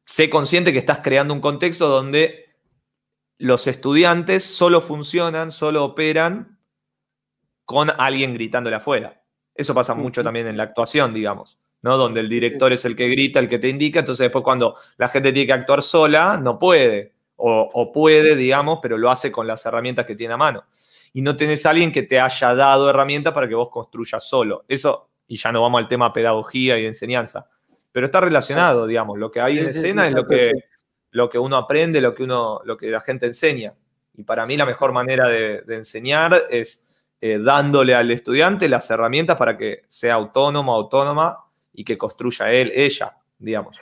sé consciente que estás creando un contexto donde los estudiantes solo funcionan, solo operan con alguien gritándole afuera. Eso pasa mucho también en la actuación, digamos, ¿no? Donde el director es el que grita, el que te indica, entonces después cuando la gente tiene que actuar sola, no puede. O, o puede, digamos, pero lo hace con las herramientas que tiene a mano y no tenés a alguien que te haya dado herramientas para que vos construyas solo. Eso, y ya no vamos al tema pedagogía y enseñanza, pero está relacionado, digamos, lo que hay en escena es lo que, lo que uno aprende, lo que, uno, lo que la gente enseña. Y para mí la mejor manera de, enseñar es eh, dándole al estudiante las herramientas para que sea autónomo, autónoma y que construya él, ella, digamos.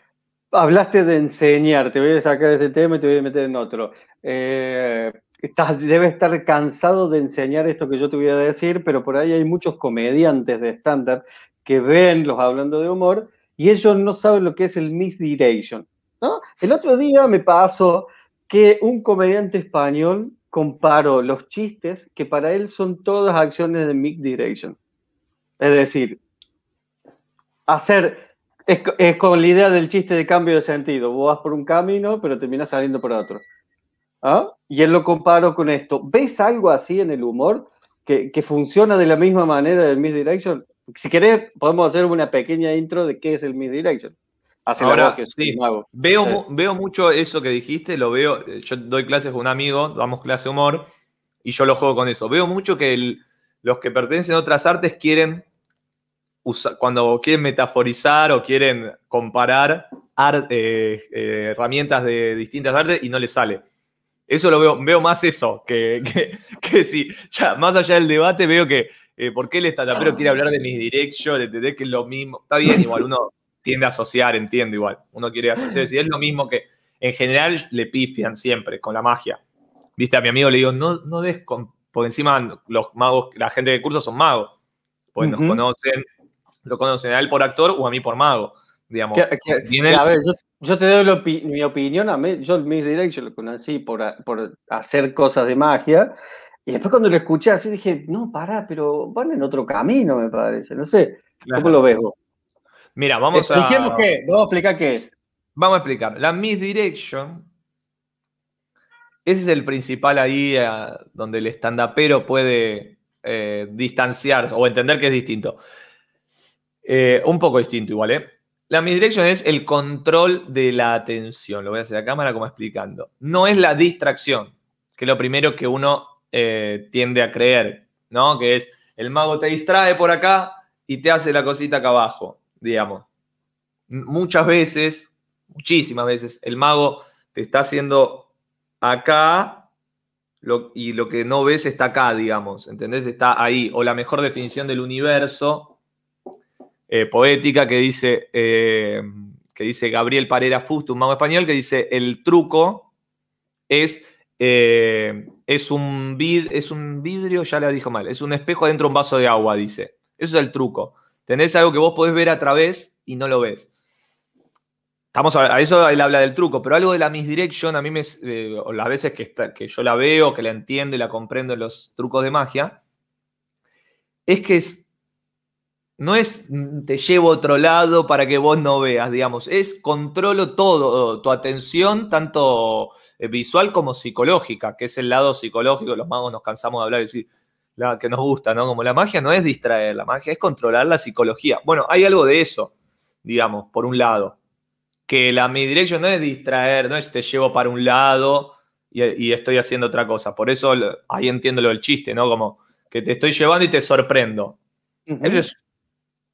Hablaste de enseñar, te voy a sacar este tema y te voy a meter en otro. Eh, estás, debes estar cansado de enseñar esto que yo te voy a decir, pero por ahí hay muchos comediantes de estándar que ven los hablando de humor y ellos no saben lo que es el misdirection. ¿no? El otro día me pasó que un comediante español comparó los chistes que para él son todas acciones de misdirection. Es decir, hacer, es, con la idea del chiste de cambio de sentido. Vos vas por un camino, pero terminas saliendo por otro. ¿Ah? Y él lo comparo con esto. ¿Ves algo así en el humor que, que funciona de la misma manera del misdirection? Si querés, podemos hacer una pequeña intro de qué es el misdirection. Ahora, sí, veo, veo mucho eso que dijiste, lo veo, yo doy clases con un amigo, damos clase humor, y yo lo juego con eso. Veo mucho que los que pertenecen a otras artes quieren, cuando quieren metaforizar o quieren comparar eh, eh, herramientas de distintas artes y no les sale. Eso lo veo, veo más eso, que, que, sí, ya, más allá del debate veo que, eh, ¿por qué el pero quiere hablar de mis directions? ¿Entendés que es lo mismo? Está bien, igual uno tiende a asociar, entiendo igual. Uno quiere asociar, y es lo mismo que en general le pifian siempre con la magia. Viste, a mi amigo le digo, no, no des con, por encima los magos, la gente de curso son magos, pues nos conocen, lo conocen a él por actor o a mí por mago, digamos. a ver, yo, te doy mi opinión, a mí, yo Miss Direction lo conocí por, por hacer cosas de magia, y después cuando lo escuché así dije, no, pará, pero van en otro camino, me parece, no sé, ¿cómo lo ves vos? Mira, vamos a. qué, vamos a explicar qué es. Vamos a explicar. La misdirection. Ese es el principal ahí eh, donde el stand-upero puede eh, distanciar o entender que es distinto. Eh, un poco distinto igual, ¿eh? La misdirection es el control de la atención. Lo voy a hacer a cámara como explicando. No es la distracción, que es lo primero que uno tiende a creer, ¿no? Que es el mago te distrae por acá y te hace la cosita acá abajo digamos. Muchas veces, muchísimas veces, el mago te está haciendo acá y lo que no ves está acá, digamos, ¿entendés? Está ahí. O la mejor definición del universo eh, poética que dice, eh, que dice Gabriel Parera Fusto, un mago español, que dice, el truco es, eh, es, un vid, es un vidrio, ya le dijo mal, es un espejo dentro de un vaso de agua, dice. Eso es el truco. Tenés algo que vos podés ver a través y no lo ves. Estamos a, eso él habla del truco, pero algo de la misdirection, a mí me, eh, las veces que, que yo la veo, que la entiendo y la comprendo en los trucos de magia, es que no es mm, te llevo a otro lado para que vos no veas, digamos, es controlo todo, tu atención, tanto eh, visual como psicológica, que es el lado psicológico, los magos nos cansamos de hablar y decir, la que nos gusta, ¿no? Como la magia no es distraer, la magia es controlar la psicología. Bueno, hay algo de eso, digamos, por un lado. Que la mi direction no es distraer, no es te llevo para un lado y, estoy haciendo otra cosa. Por eso ahí entiendo lo del chiste, ¿no? Como que te estoy llevando y te sorprendo. Eso es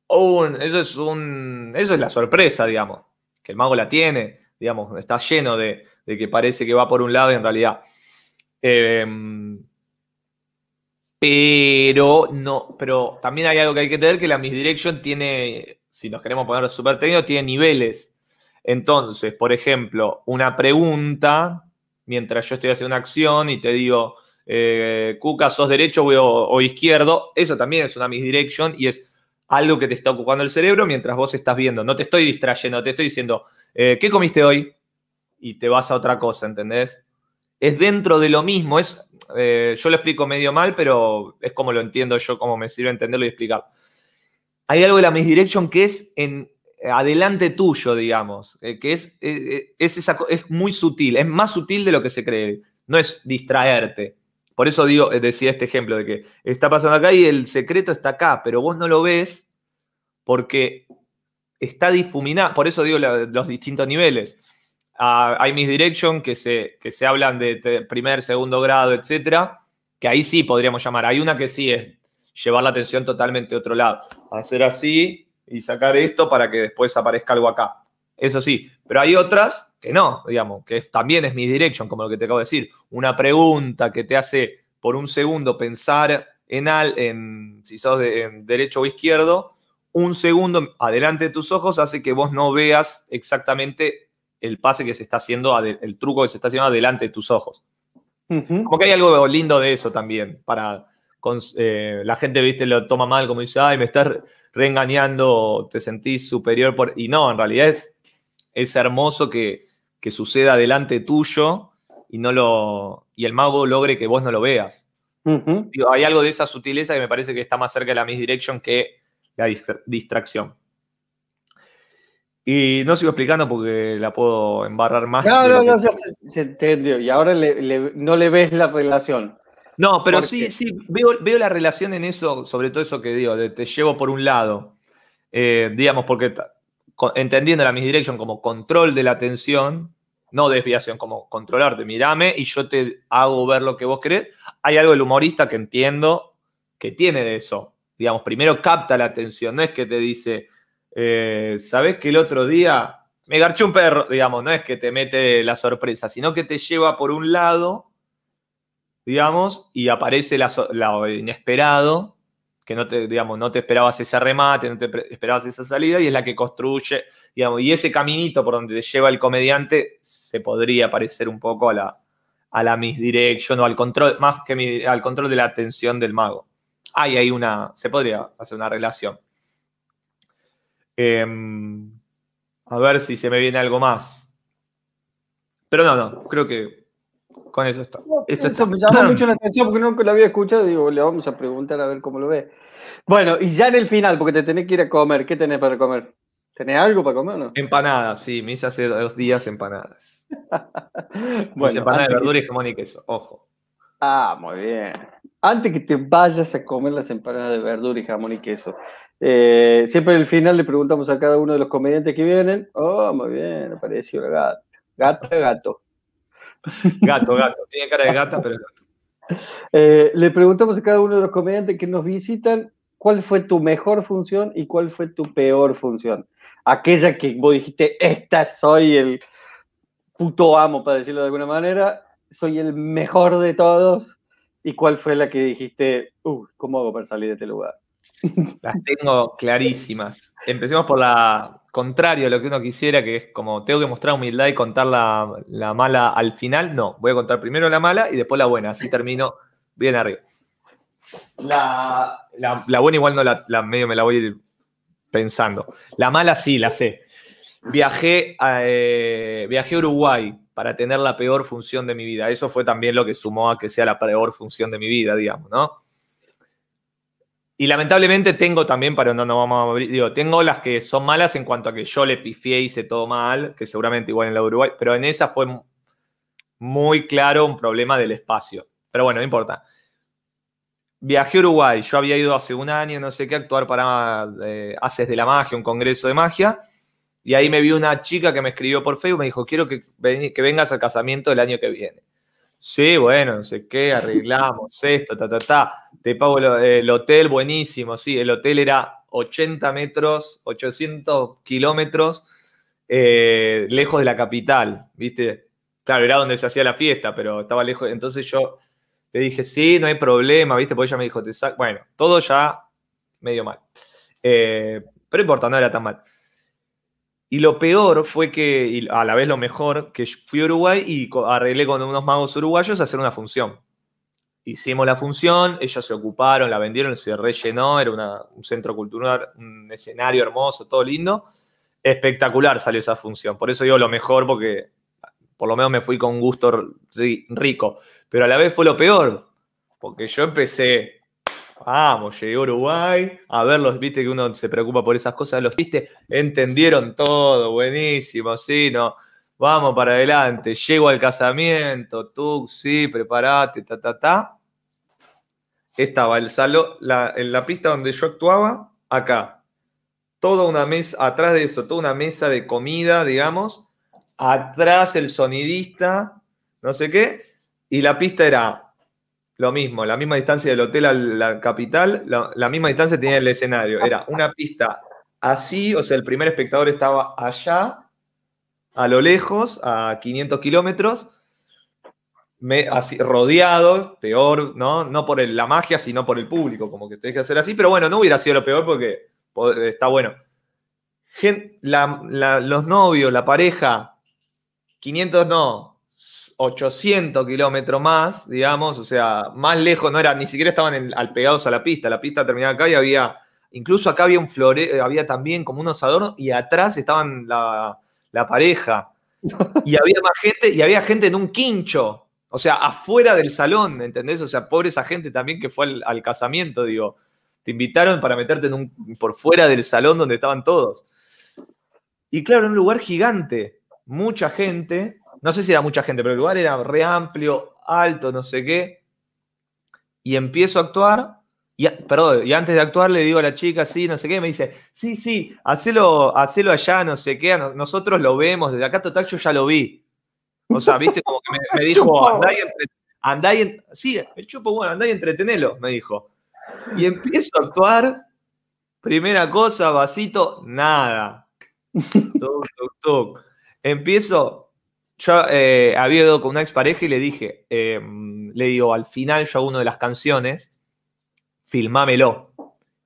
eso es un, eso es la sorpresa, digamos. Que el mago la tiene, digamos, está lleno de, que parece que va por un lado y en realidad. Eh, pero no, pero también hay algo que hay que entender que la misdirection tiene, si nos queremos poner súper técnicos, tiene niveles. Entonces, por ejemplo, una pregunta, mientras yo estoy haciendo una acción y te digo, eh, Cuca, sos derecho o, izquierdo, eso también es una misdirection y es algo que te está ocupando el cerebro mientras vos estás viendo. No te estoy distrayendo, te estoy diciendo, eh, ¿qué comiste hoy? Y te vas a otra cosa, ¿entendés? Es dentro de lo mismo, es eh, yo lo explico medio mal, pero es como lo entiendo yo, como me sirve entenderlo y explicar. Hay algo de la misdirection que es en adelante tuyo, digamos, eh, que es, eh, es, es muy sutil, es más sutil de lo que se cree, no es distraerte. Por eso digo, decía este ejemplo de que está pasando acá y el secreto está acá, pero vos no lo ves porque está difuminado. Por eso digo los distintos niveles hay misdirection que se, que se hablan de primer, segundo grado, etcétera, que ahí sí podríamos llamar. Hay una que sí es llevar la atención totalmente a otro lado. Hacer así y sacar esto para que después aparezca algo acá. Eso sí, pero hay otras que no, digamos, que también es misdirection, como lo que te acabo de decir. Una pregunta que te hace por un segundo pensar en, al, en si sos de, derecho o izquierdo, un segundo adelante de tus ojos hace que vos no veas exactamente el pase que se está haciendo, el truco que se está haciendo adelante de tus ojos. Como que hay algo lindo de eso también, para eh, la gente, viste, lo toma mal, como dice, ay, me estás reengañando, te sentís superior por... Y no, en realidad es, es hermoso que, que suceda delante tuyo y, no lo, y el mago logre que vos no lo veas. hay algo de esa sutileza que me parece que está más cerca de la misdirection que la distracción. Y no sigo explicando porque la puedo embarrar más. No, no, no, se, entendió. Y ahora no le ves la relación. No, pero sí, sí, veo, veo, la relación en eso, sobre todo eso que digo, de te llevo por un lado. Eh, digamos, porque entendiendo la misdirection como control de la atención, no desviación, como controlarte, mirame y yo te hago ver lo que vos querés. Hay algo del humorista que entiendo que tiene de eso. Digamos, primero capta la atención, no es que te dice, eh, ¿sabés que el otro día me garché un perro? Digamos, no es que te mete la sorpresa, sino que te lleva por un lado, digamos, y aparece lo inesperado que no te, digamos, no te esperabas ese remate, no te esperabas esa salida, y es la que construye, digamos, y ese caminito por donde te lleva el comediante se podría parecer un poco a la, a la misdirection o al control, más que al control de la atención del mago. Hay ahí una, se podría hacer una relación. Em, a ver si se me viene algo más. Pero no, no, creo que con eso está. Esto, me llama mucho la atención porque nunca lo había escuchado. Digo, le vamos a preguntar a ver cómo lo ve. Bueno, y ya en el final, porque te tenés que ir a comer, ¿qué tenés para comer? ¿Tenés algo para comer o no? Empanadas, sí, me hice hace dos días empanadas. bueno, empanadas de verdura y jamón y queso, ojo. Ah, muy bien. Antes que te vayas a comer las empanadas de verdura y jamón y queso, eh, siempre en el final le preguntamos a cada uno de los comediantes que vienen. Oh, muy bien, apareció la gata. Gata, gato. Gato, gato. Tiene cara de gata, pero gato. Eh, le preguntamos a cada uno de los comediantes que nos visitan cuál fue tu mejor función y cuál fue tu peor función. Aquella que vos dijiste, esta soy el puto amo, para decirlo de alguna manera, soy el mejor de todos. ¿Y cuál fue la que dijiste, uh, ¿cómo hago para salir de este lugar? Las tengo clarísimas. Empecemos por la contrario a lo que uno quisiera, que es como tengo que mostrar humildad y contar la, mala al final. No, voy a contar primero la mala y después la buena. Así termino bien arriba. La, buena igual no la, medio me la voy a ir pensando. La mala sí, la sé. Viajé a, eh, viajé a Uruguay para tener la peor función de mi vida. Eso fue también lo que sumó a que sea la peor función de mi vida, digamos, ¿no? Y lamentablemente tengo también, para no nos vamos a abrir, digo, tengo las que son malas en cuanto a que yo le pifié, hice todo mal, que seguramente igual en la Uruguay, pero en esa fue muy claro un problema del espacio. Pero bueno, no importa. Viajé a Uruguay, yo había ido hace un año, no sé qué, a actuar para eh, Haces de la Magia, un congreso de magia, y ahí me vi una chica que me escribió por Facebook, me dijo, quiero que, vengas al casamiento del año que viene. Sí, bueno, no sé qué, arreglamos esto, ta, ta, ta. Te pago el, hotel, buenísimo, sí. El hotel era 80 metros, 800 kilómetros eh, lejos de la capital, ¿viste? Claro, era donde se hacía la fiesta, pero estaba lejos. Entonces yo le dije, sí, no hay problema, ¿viste? Porque ella me dijo, te bueno, todo ya medio mal. Eh, pero importa, no era tan mal. Y lo peor fue que, a la vez lo mejor, que fui a Uruguay y arreglé con unos magos uruguayos a hacer una función. Hicimos la función, ellos se ocuparon, la vendieron, se rellenó, era un centro cultural, un escenario hermoso, todo lindo. Espectacular salió esa función. Por eso digo lo mejor, porque por lo menos me fui con gusto rico. Pero a la vez fue lo peor, porque yo empecé Vamos, llegué a Uruguay a verlos, viste que uno se preocupa por esas cosas, los viste, entendieron todo, buenísimo, sí, no, vamos para adelante, llego al casamiento, tú, sí, prepárate, ta, ta, ta. Estaba el salón, en la pista donde yo actuaba, acá. Toda una mesa, atrás de eso, toda una mesa de comida, digamos. Atrás el sonidista, no sé qué. Y la pista era lo mismo, la misma distancia del hotel a la capital, la, misma distancia tenía el escenario. Era una pista así, o sea, el primer espectador estaba allá, a lo lejos, a 500 kilómetros, rodeado, peor, ¿no? No por la magia, sino por el público, como que tenés que hacer así, pero bueno, no hubiera sido lo peor porque está bueno. los novios, la pareja, 500 no, 800 kilómetros más, digamos, o sea, más lejos, no era, ni siquiera estaban al pegados a la pista, la pista terminaba acá y había, incluso acá había un flore, había también como unos adornos y atrás estaban la, la pareja. Y había más gente, y había gente en un quincho, o sea, afuera del salón, ¿entendés? O sea, pobre esa gente también que fue al, casamiento, digo. Te invitaron para meterte en un, por fuera del salón donde estaban todos. Y claro, un lugar gigante, mucha gente, no sé si era mucha gente, pero el lugar era re amplio, alto, no sé qué. Y empiezo a actuar, y, perdón, y antes de actuar le digo a la chica, sí, no sé qué, me dice, sí, sí, hacelo, hacelo allá, no sé qué, nosotros lo vemos, desde acá total yo ya lo vi. O sea, viste, como que me, dijo, andá y, entre, sí, el chupo, bueno, andá y entretenelo, me dijo. Y empiezo a actuar, primera cosa, vasito, nada. Tuc, tuc, tuc. Empiezo, yo eh, había ido con una expareja y le dije, em, le digo, al final yo hago una de las canciones, filmámelo,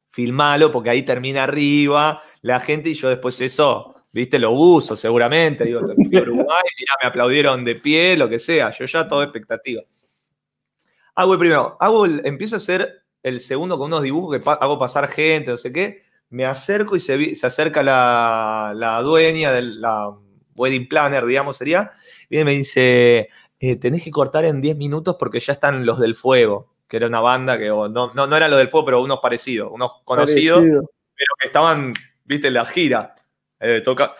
filmalo porque ahí termina arriba la gente y yo después eso viste, lo uso seguramente, digo, fui a Uruguay, mira, me aplaudieron de pie, lo que sea, yo ya todo expectativa. Hago el primero, hago empiezo a hacer el segundo con unos dibujos que hago pasar gente, no sé qué, me acerco y se, acerca la, dueña de la wedding planner, digamos, sería, y me dice, eh, tenés que cortar en 10 minutos porque ya están los del fuego, que era una banda que no, no, no eran los del fuego, pero unos parecidos, unos conocidos, pero que estaban, viste, en la gira. Eh, toca,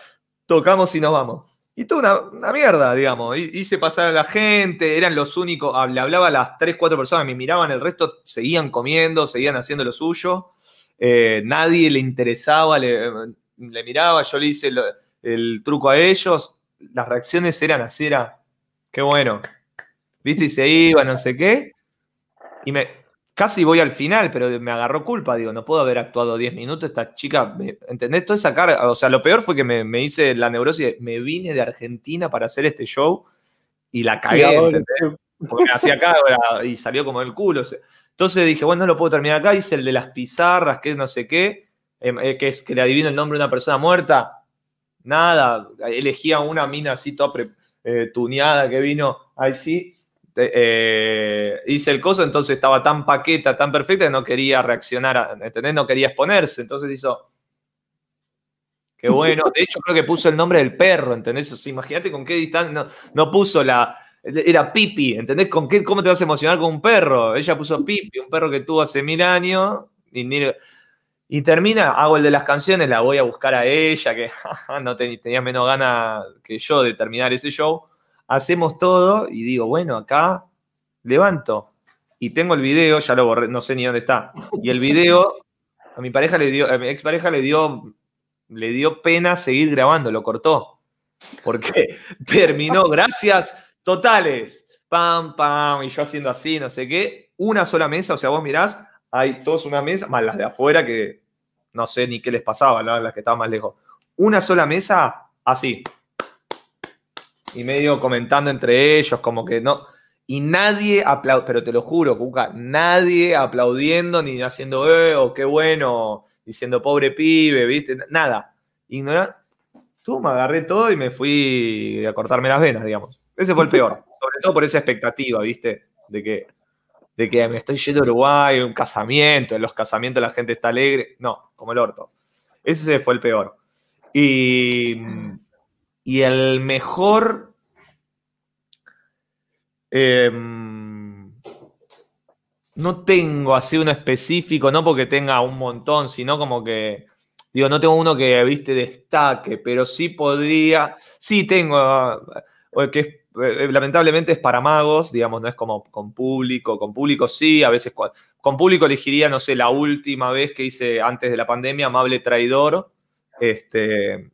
tocamos y nos vamos. Y toda una, mierda, digamos. Hice pasar a la gente, eran los únicos, le hablaba a las 3, 4 personas, me miraban, el resto seguían comiendo, seguían haciendo lo suyo. Eh, nadie le interesaba, le, miraba, yo le hice el, truco a ellos. Las reacciones eran así, era, qué bueno. ¿Viste? Y se iba, no sé qué. Y me, casi voy al final, pero me agarró culpa. Digo, no puedo haber actuado 10 minutos. Esta chica, ¿entendés? Toda esa carga. O sea, lo peor fue que me, hice la neurosis. Me vine de Argentina para hacer este show y la cagué, ¿entendés? Porque me hacía acá y salió como el culo. Entonces dije, bueno, no lo puedo terminar acá. Hice el de las pizarras, que es no sé qué, em, eh, que es que le adivino el nombre de una persona muerta. Nada, elegía una mina así toda eh, tuneada que vino, ahí sí eh, hice el coso, entonces estaba tan paqueta, tan perfecta no quería reaccionar, ¿entendés? No quería exponerse, entonces hizo... Qué bueno, de hecho creo que puso el nombre del perro, ¿entendés? imagínate con qué distancia, no, puso la... Era Pipi, ¿entendés? ¿Con qué, ¿Cómo te vas a emocionar con un perro? Ella puso Pipi, un perro que tuvo hace mil años, y, y termina, hago el de las canciones, la voy a buscar a ella, que no tenía menos ganas que yo de terminar ese show hacemos todo y digo, bueno, acá levanto. Y tengo el video, ya lo borré, no sé ni dónde está. Y el video, a mi pareja le dio, a mi expareja le dio, le dio pena seguir grabando, lo cortó. Porque terminó, gracias totales. Pam, pam, y yo haciendo así, no sé qué. Una sola mesa, o sea, vos mirás, hay todos una mesa, más las de afuera que no sé ni qué les pasaba, las que estaban más lejos. Una sola mesa, así y medio comentando entre ellos, como que no. Y nadie aplaudió, pero te lo juro, Cuca, nadie aplaudiendo ni haciendo, eh, oh, qué bueno, diciendo pobre pibe, ¿viste? Nada. Ignora. Tú me agarré todo y me fui a cortarme las venas, digamos. Ese fue el peor. Sobre todo por esa expectativa, ¿viste? De que, de que me estoy yendo a Uruguay, un casamiento, en los casamientos la gente está alegre. No, como el orto. Ese fue el peor. Y y el mejor... Em, no tengo así uno específico, no porque tenga un montón, sino como que, digo, no tengo uno que, viste, destaque, pero sí podría, sí tengo, que eh, lamentablemente es para magos, digamos, no es como con público, con público sí, a veces con público elegiría, no sé, la última vez que hice antes de la pandemia, Amable Traidor, este,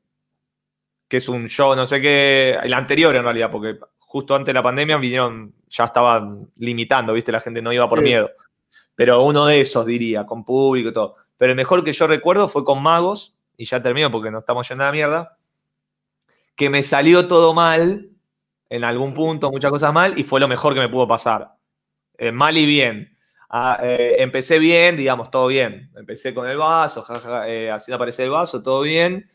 que es un show, no sé qué, el anterior en realidad, porque justo antes de la pandemia vinieron, ya estaban limitando, ¿viste? La gente no iba por miedo. Pero uno de esos diría, con público y todo. Pero el mejor que yo recuerdo fue con Magos, y ya termino porque no estamos yendo a la mierda, que me salió todo mal, en algún punto, muchas cosas mal, y fue lo mejor que me pudo pasar. Eh, mal y bien. Ah, eh, empecé bien, digamos, todo bien. Empecé con el vaso, eh, haciendo aparecer el vaso, todo bien.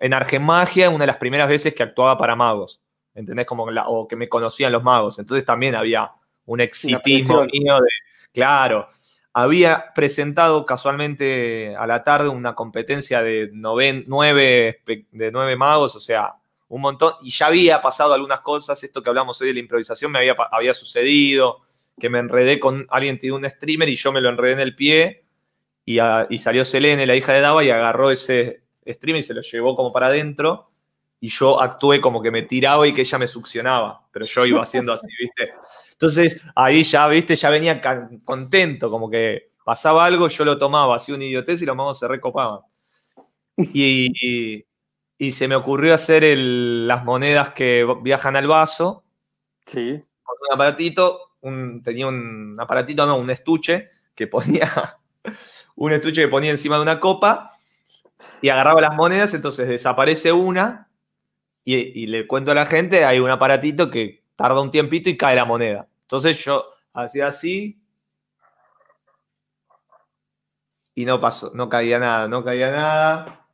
En Argemagia, una de las primeras veces que actuaba para magos. ¿Entendés? Como o que me conocían los magos. Entonces también había un exitismo mío de. Claro. Había presentado casualmente a la tarde una competencia de nueve, de nueve magos, o sea, un montón. Y ya había pasado algunas cosas. Esto que hablamos hoy de la improvisación me había, había sucedido que me enredé con alguien tiró un streamer y yo me lo enredé en el pie y, salió Selene, la hija de Dava, y agarró ese streamer y se lo llevó como para adentro y yo actué como que me tiraba y que ella me succionaba, pero yo iba haciendo así, ¿viste? Entonces ahí ya, ¿viste? Ya venía contento, como que pasaba algo, yo lo tomaba, hacía un idiotez y los magos se recopaban. Y, y, se me ocurrió hacer las monedas que viajan al vaso. Sí. Con un aparatito, tenía un aparatito, no, un estuche que ponía, un estuche que ponía encima de una copa y agarraba las monedas, entonces desaparece una y, le cuento a la gente, hay un aparatito que tarda un tiempito y cae la moneda. Entonces yo hacía así y no pasó, no caía nada, no caía nada.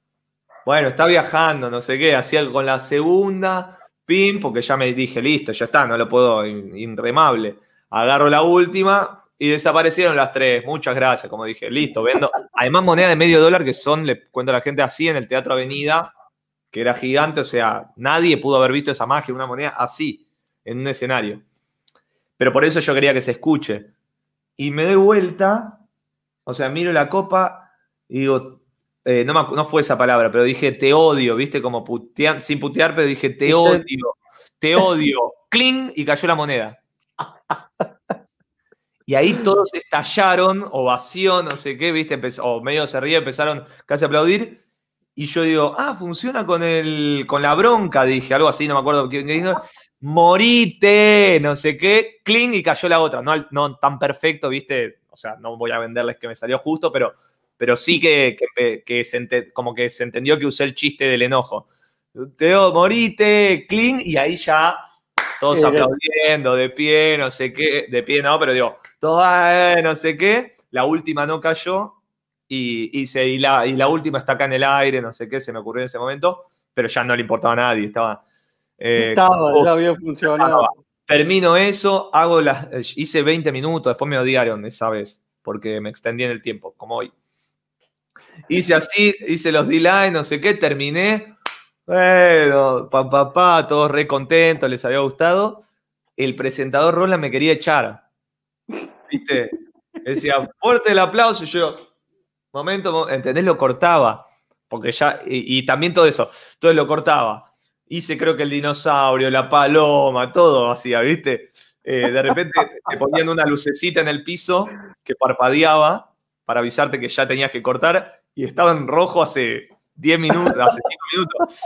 Bueno, está viajando, no sé qué, hacía con la segunda, pim, porque ya me dije, listo, ya está, no lo puedo, inremable agarro la última y desaparecieron las tres. Muchas gracias, como dije, listo, vendo. Además, moneda de medio dólar que son, le cuento a la gente así, en el Teatro Avenida, que era gigante, o sea, nadie pudo haber visto esa magia, una moneda así, en un escenario. Pero por eso yo quería que se escuche. Y me doy vuelta, o sea, miro la copa y digo, eh, no, no, fue esa palabra, pero dije te odio, viste, como sin putear, pero dije te odio, te odio, cling, y cayó la moneda. Y ahí todos estallaron, ovación, no sé qué, viste, o medio se ríe, empezaron casi a aplaudir. Y yo digo, ah, funciona con, el, con la bronca, dije, algo así, no me acuerdo qué dijo. Morite, no sé qué, clean y cayó la otra. No, no tan perfecto, viste, o sea, no voy a venderles que me salió justo, pero, pero sí que, se como que se entendió que usé el chiste del enojo. Teo, morite, clean, y ahí ya todos aplaudiendo, de pie, no sé qué, de pie no, pero digo, todo, no sé qué, la última no cayó y, y, la, y la última está acá en el aire, no sé qué, se me ocurrió en ese momento, pero ya no le importaba a nadie, estaba... Eh, estaba, ya había funcionado. Termino eso, hago las, hice 20 minutos, después me odiaron esa vez, porque me extendí en el tiempo, como hoy. Hice así, hice los D-Line, no sé qué, terminé, bueno, papá, pa, todos re contentos, les había gustado. El presentador Roland me quería echar. ¿Viste? Decía, fuerte el aplauso. Y yo, momento, ¿entendés? Lo cortaba. Porque ya, y, también todo eso, todo lo cortaba. Hice creo que el dinosaurio, la paloma, todo hacía, ¿viste? Eh, de repente te ponían una lucecita en el piso que parpadeaba para avisarte que ya tenías que cortar y estaba en rojo hace 10 minutos, hace 5 minutos.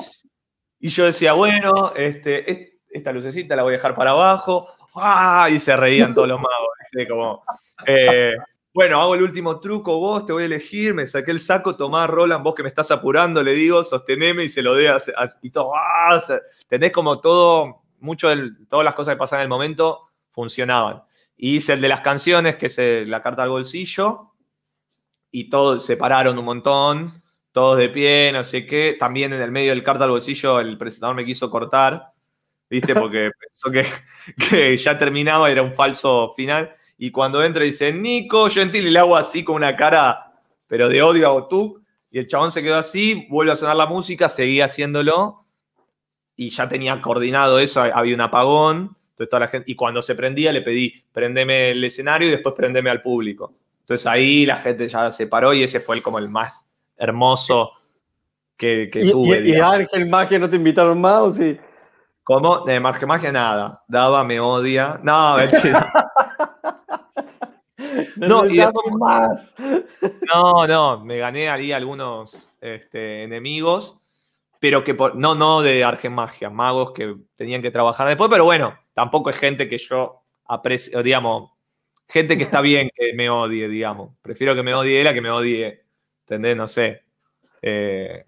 Y yo decía, bueno, este, esta lucecita la voy a dejar para abajo. ¡Ah! Y se reían todos los magos. Como, eh, bueno, hago el último truco, vos te voy a elegir, me saqué el saco, tomá, Roland, vos que me estás apurando, le digo, sosteneme y se lo dé y todo, ¡ah! tenés como todo, mucho de todas las cosas que pasan en el momento funcionaban. Y hice el de las canciones, que es la carta al bolsillo, y todos separaron un montón todos de pie, no sé qué. También en el medio del carta al bolsillo el presentador me quiso cortar, ¿viste? Porque pensó que, que ya terminaba, era un falso final. Y cuando entra dice, Nico Gentil, y le hago así con una cara, pero de odio a tú. Y el chabón se quedó así, vuelve a sonar la música, seguía haciéndolo. Y ya tenía coordinado eso, había un apagón. Entonces toda la gente, y cuando se prendía le pedí, prendeme el escenario y después prendeme al público. Entonces ahí la gente ya se paró y ese fue el, como el más hermoso que, que tuve. ¿Y, Ángel Magia no te invitaron más o sí? ¿Cómo? De Magia Magia nada. Daba, me odia. No, mentira. no, y más. no, no, me gané ahí algunos este, enemigos, pero que no, no de Argen Magia, magos que tenían que trabajar después, pero bueno, tampoco es gente que yo aprecio, digamos, gente que está bien que me odie, digamos. Prefiero que me odie él a que me odie ¿entendés? No sé, eh,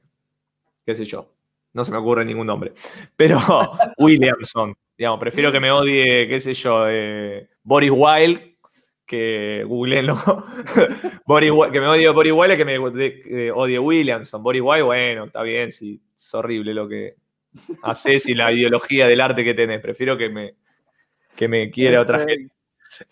qué sé yo, no se me ocurre ningún nombre, pero Williamson, Digamos, prefiero que me odie, qué sé yo, eh, Boris Wilde, que googleenlo. Boris, que me odie Boris Wilde que me odie Williamson. Boris Wilde, bueno, está bien, sí, es horrible lo que haces y la ideología del arte que tenés. Prefiero que me, que me quiera otra gente.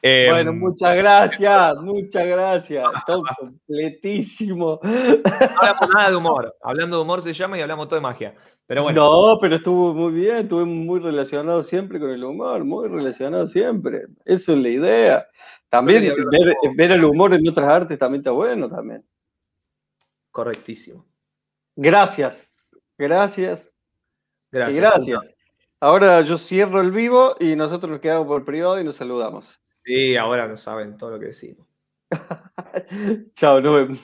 Bueno, em, muchas gracias, muchas gracias. Todo completísimo. Hablamos nada de humor. Hablando de humor se llama y hablamos todo de magia. Pero bueno. No, pero estuvo muy bien, estuve muy relacionado siempre con el humor, muy relacionado siempre. Eso es la idea. También ver, el humor en otras artes también está bueno también. Correctísimo. Gracias. Gracias. Gracias. gracias. Ahora yo cierro el vivo y nosotros nos quedamos por privado y nos saludamos. Sí, ahora no saben todo lo que decimos. Chao, nos.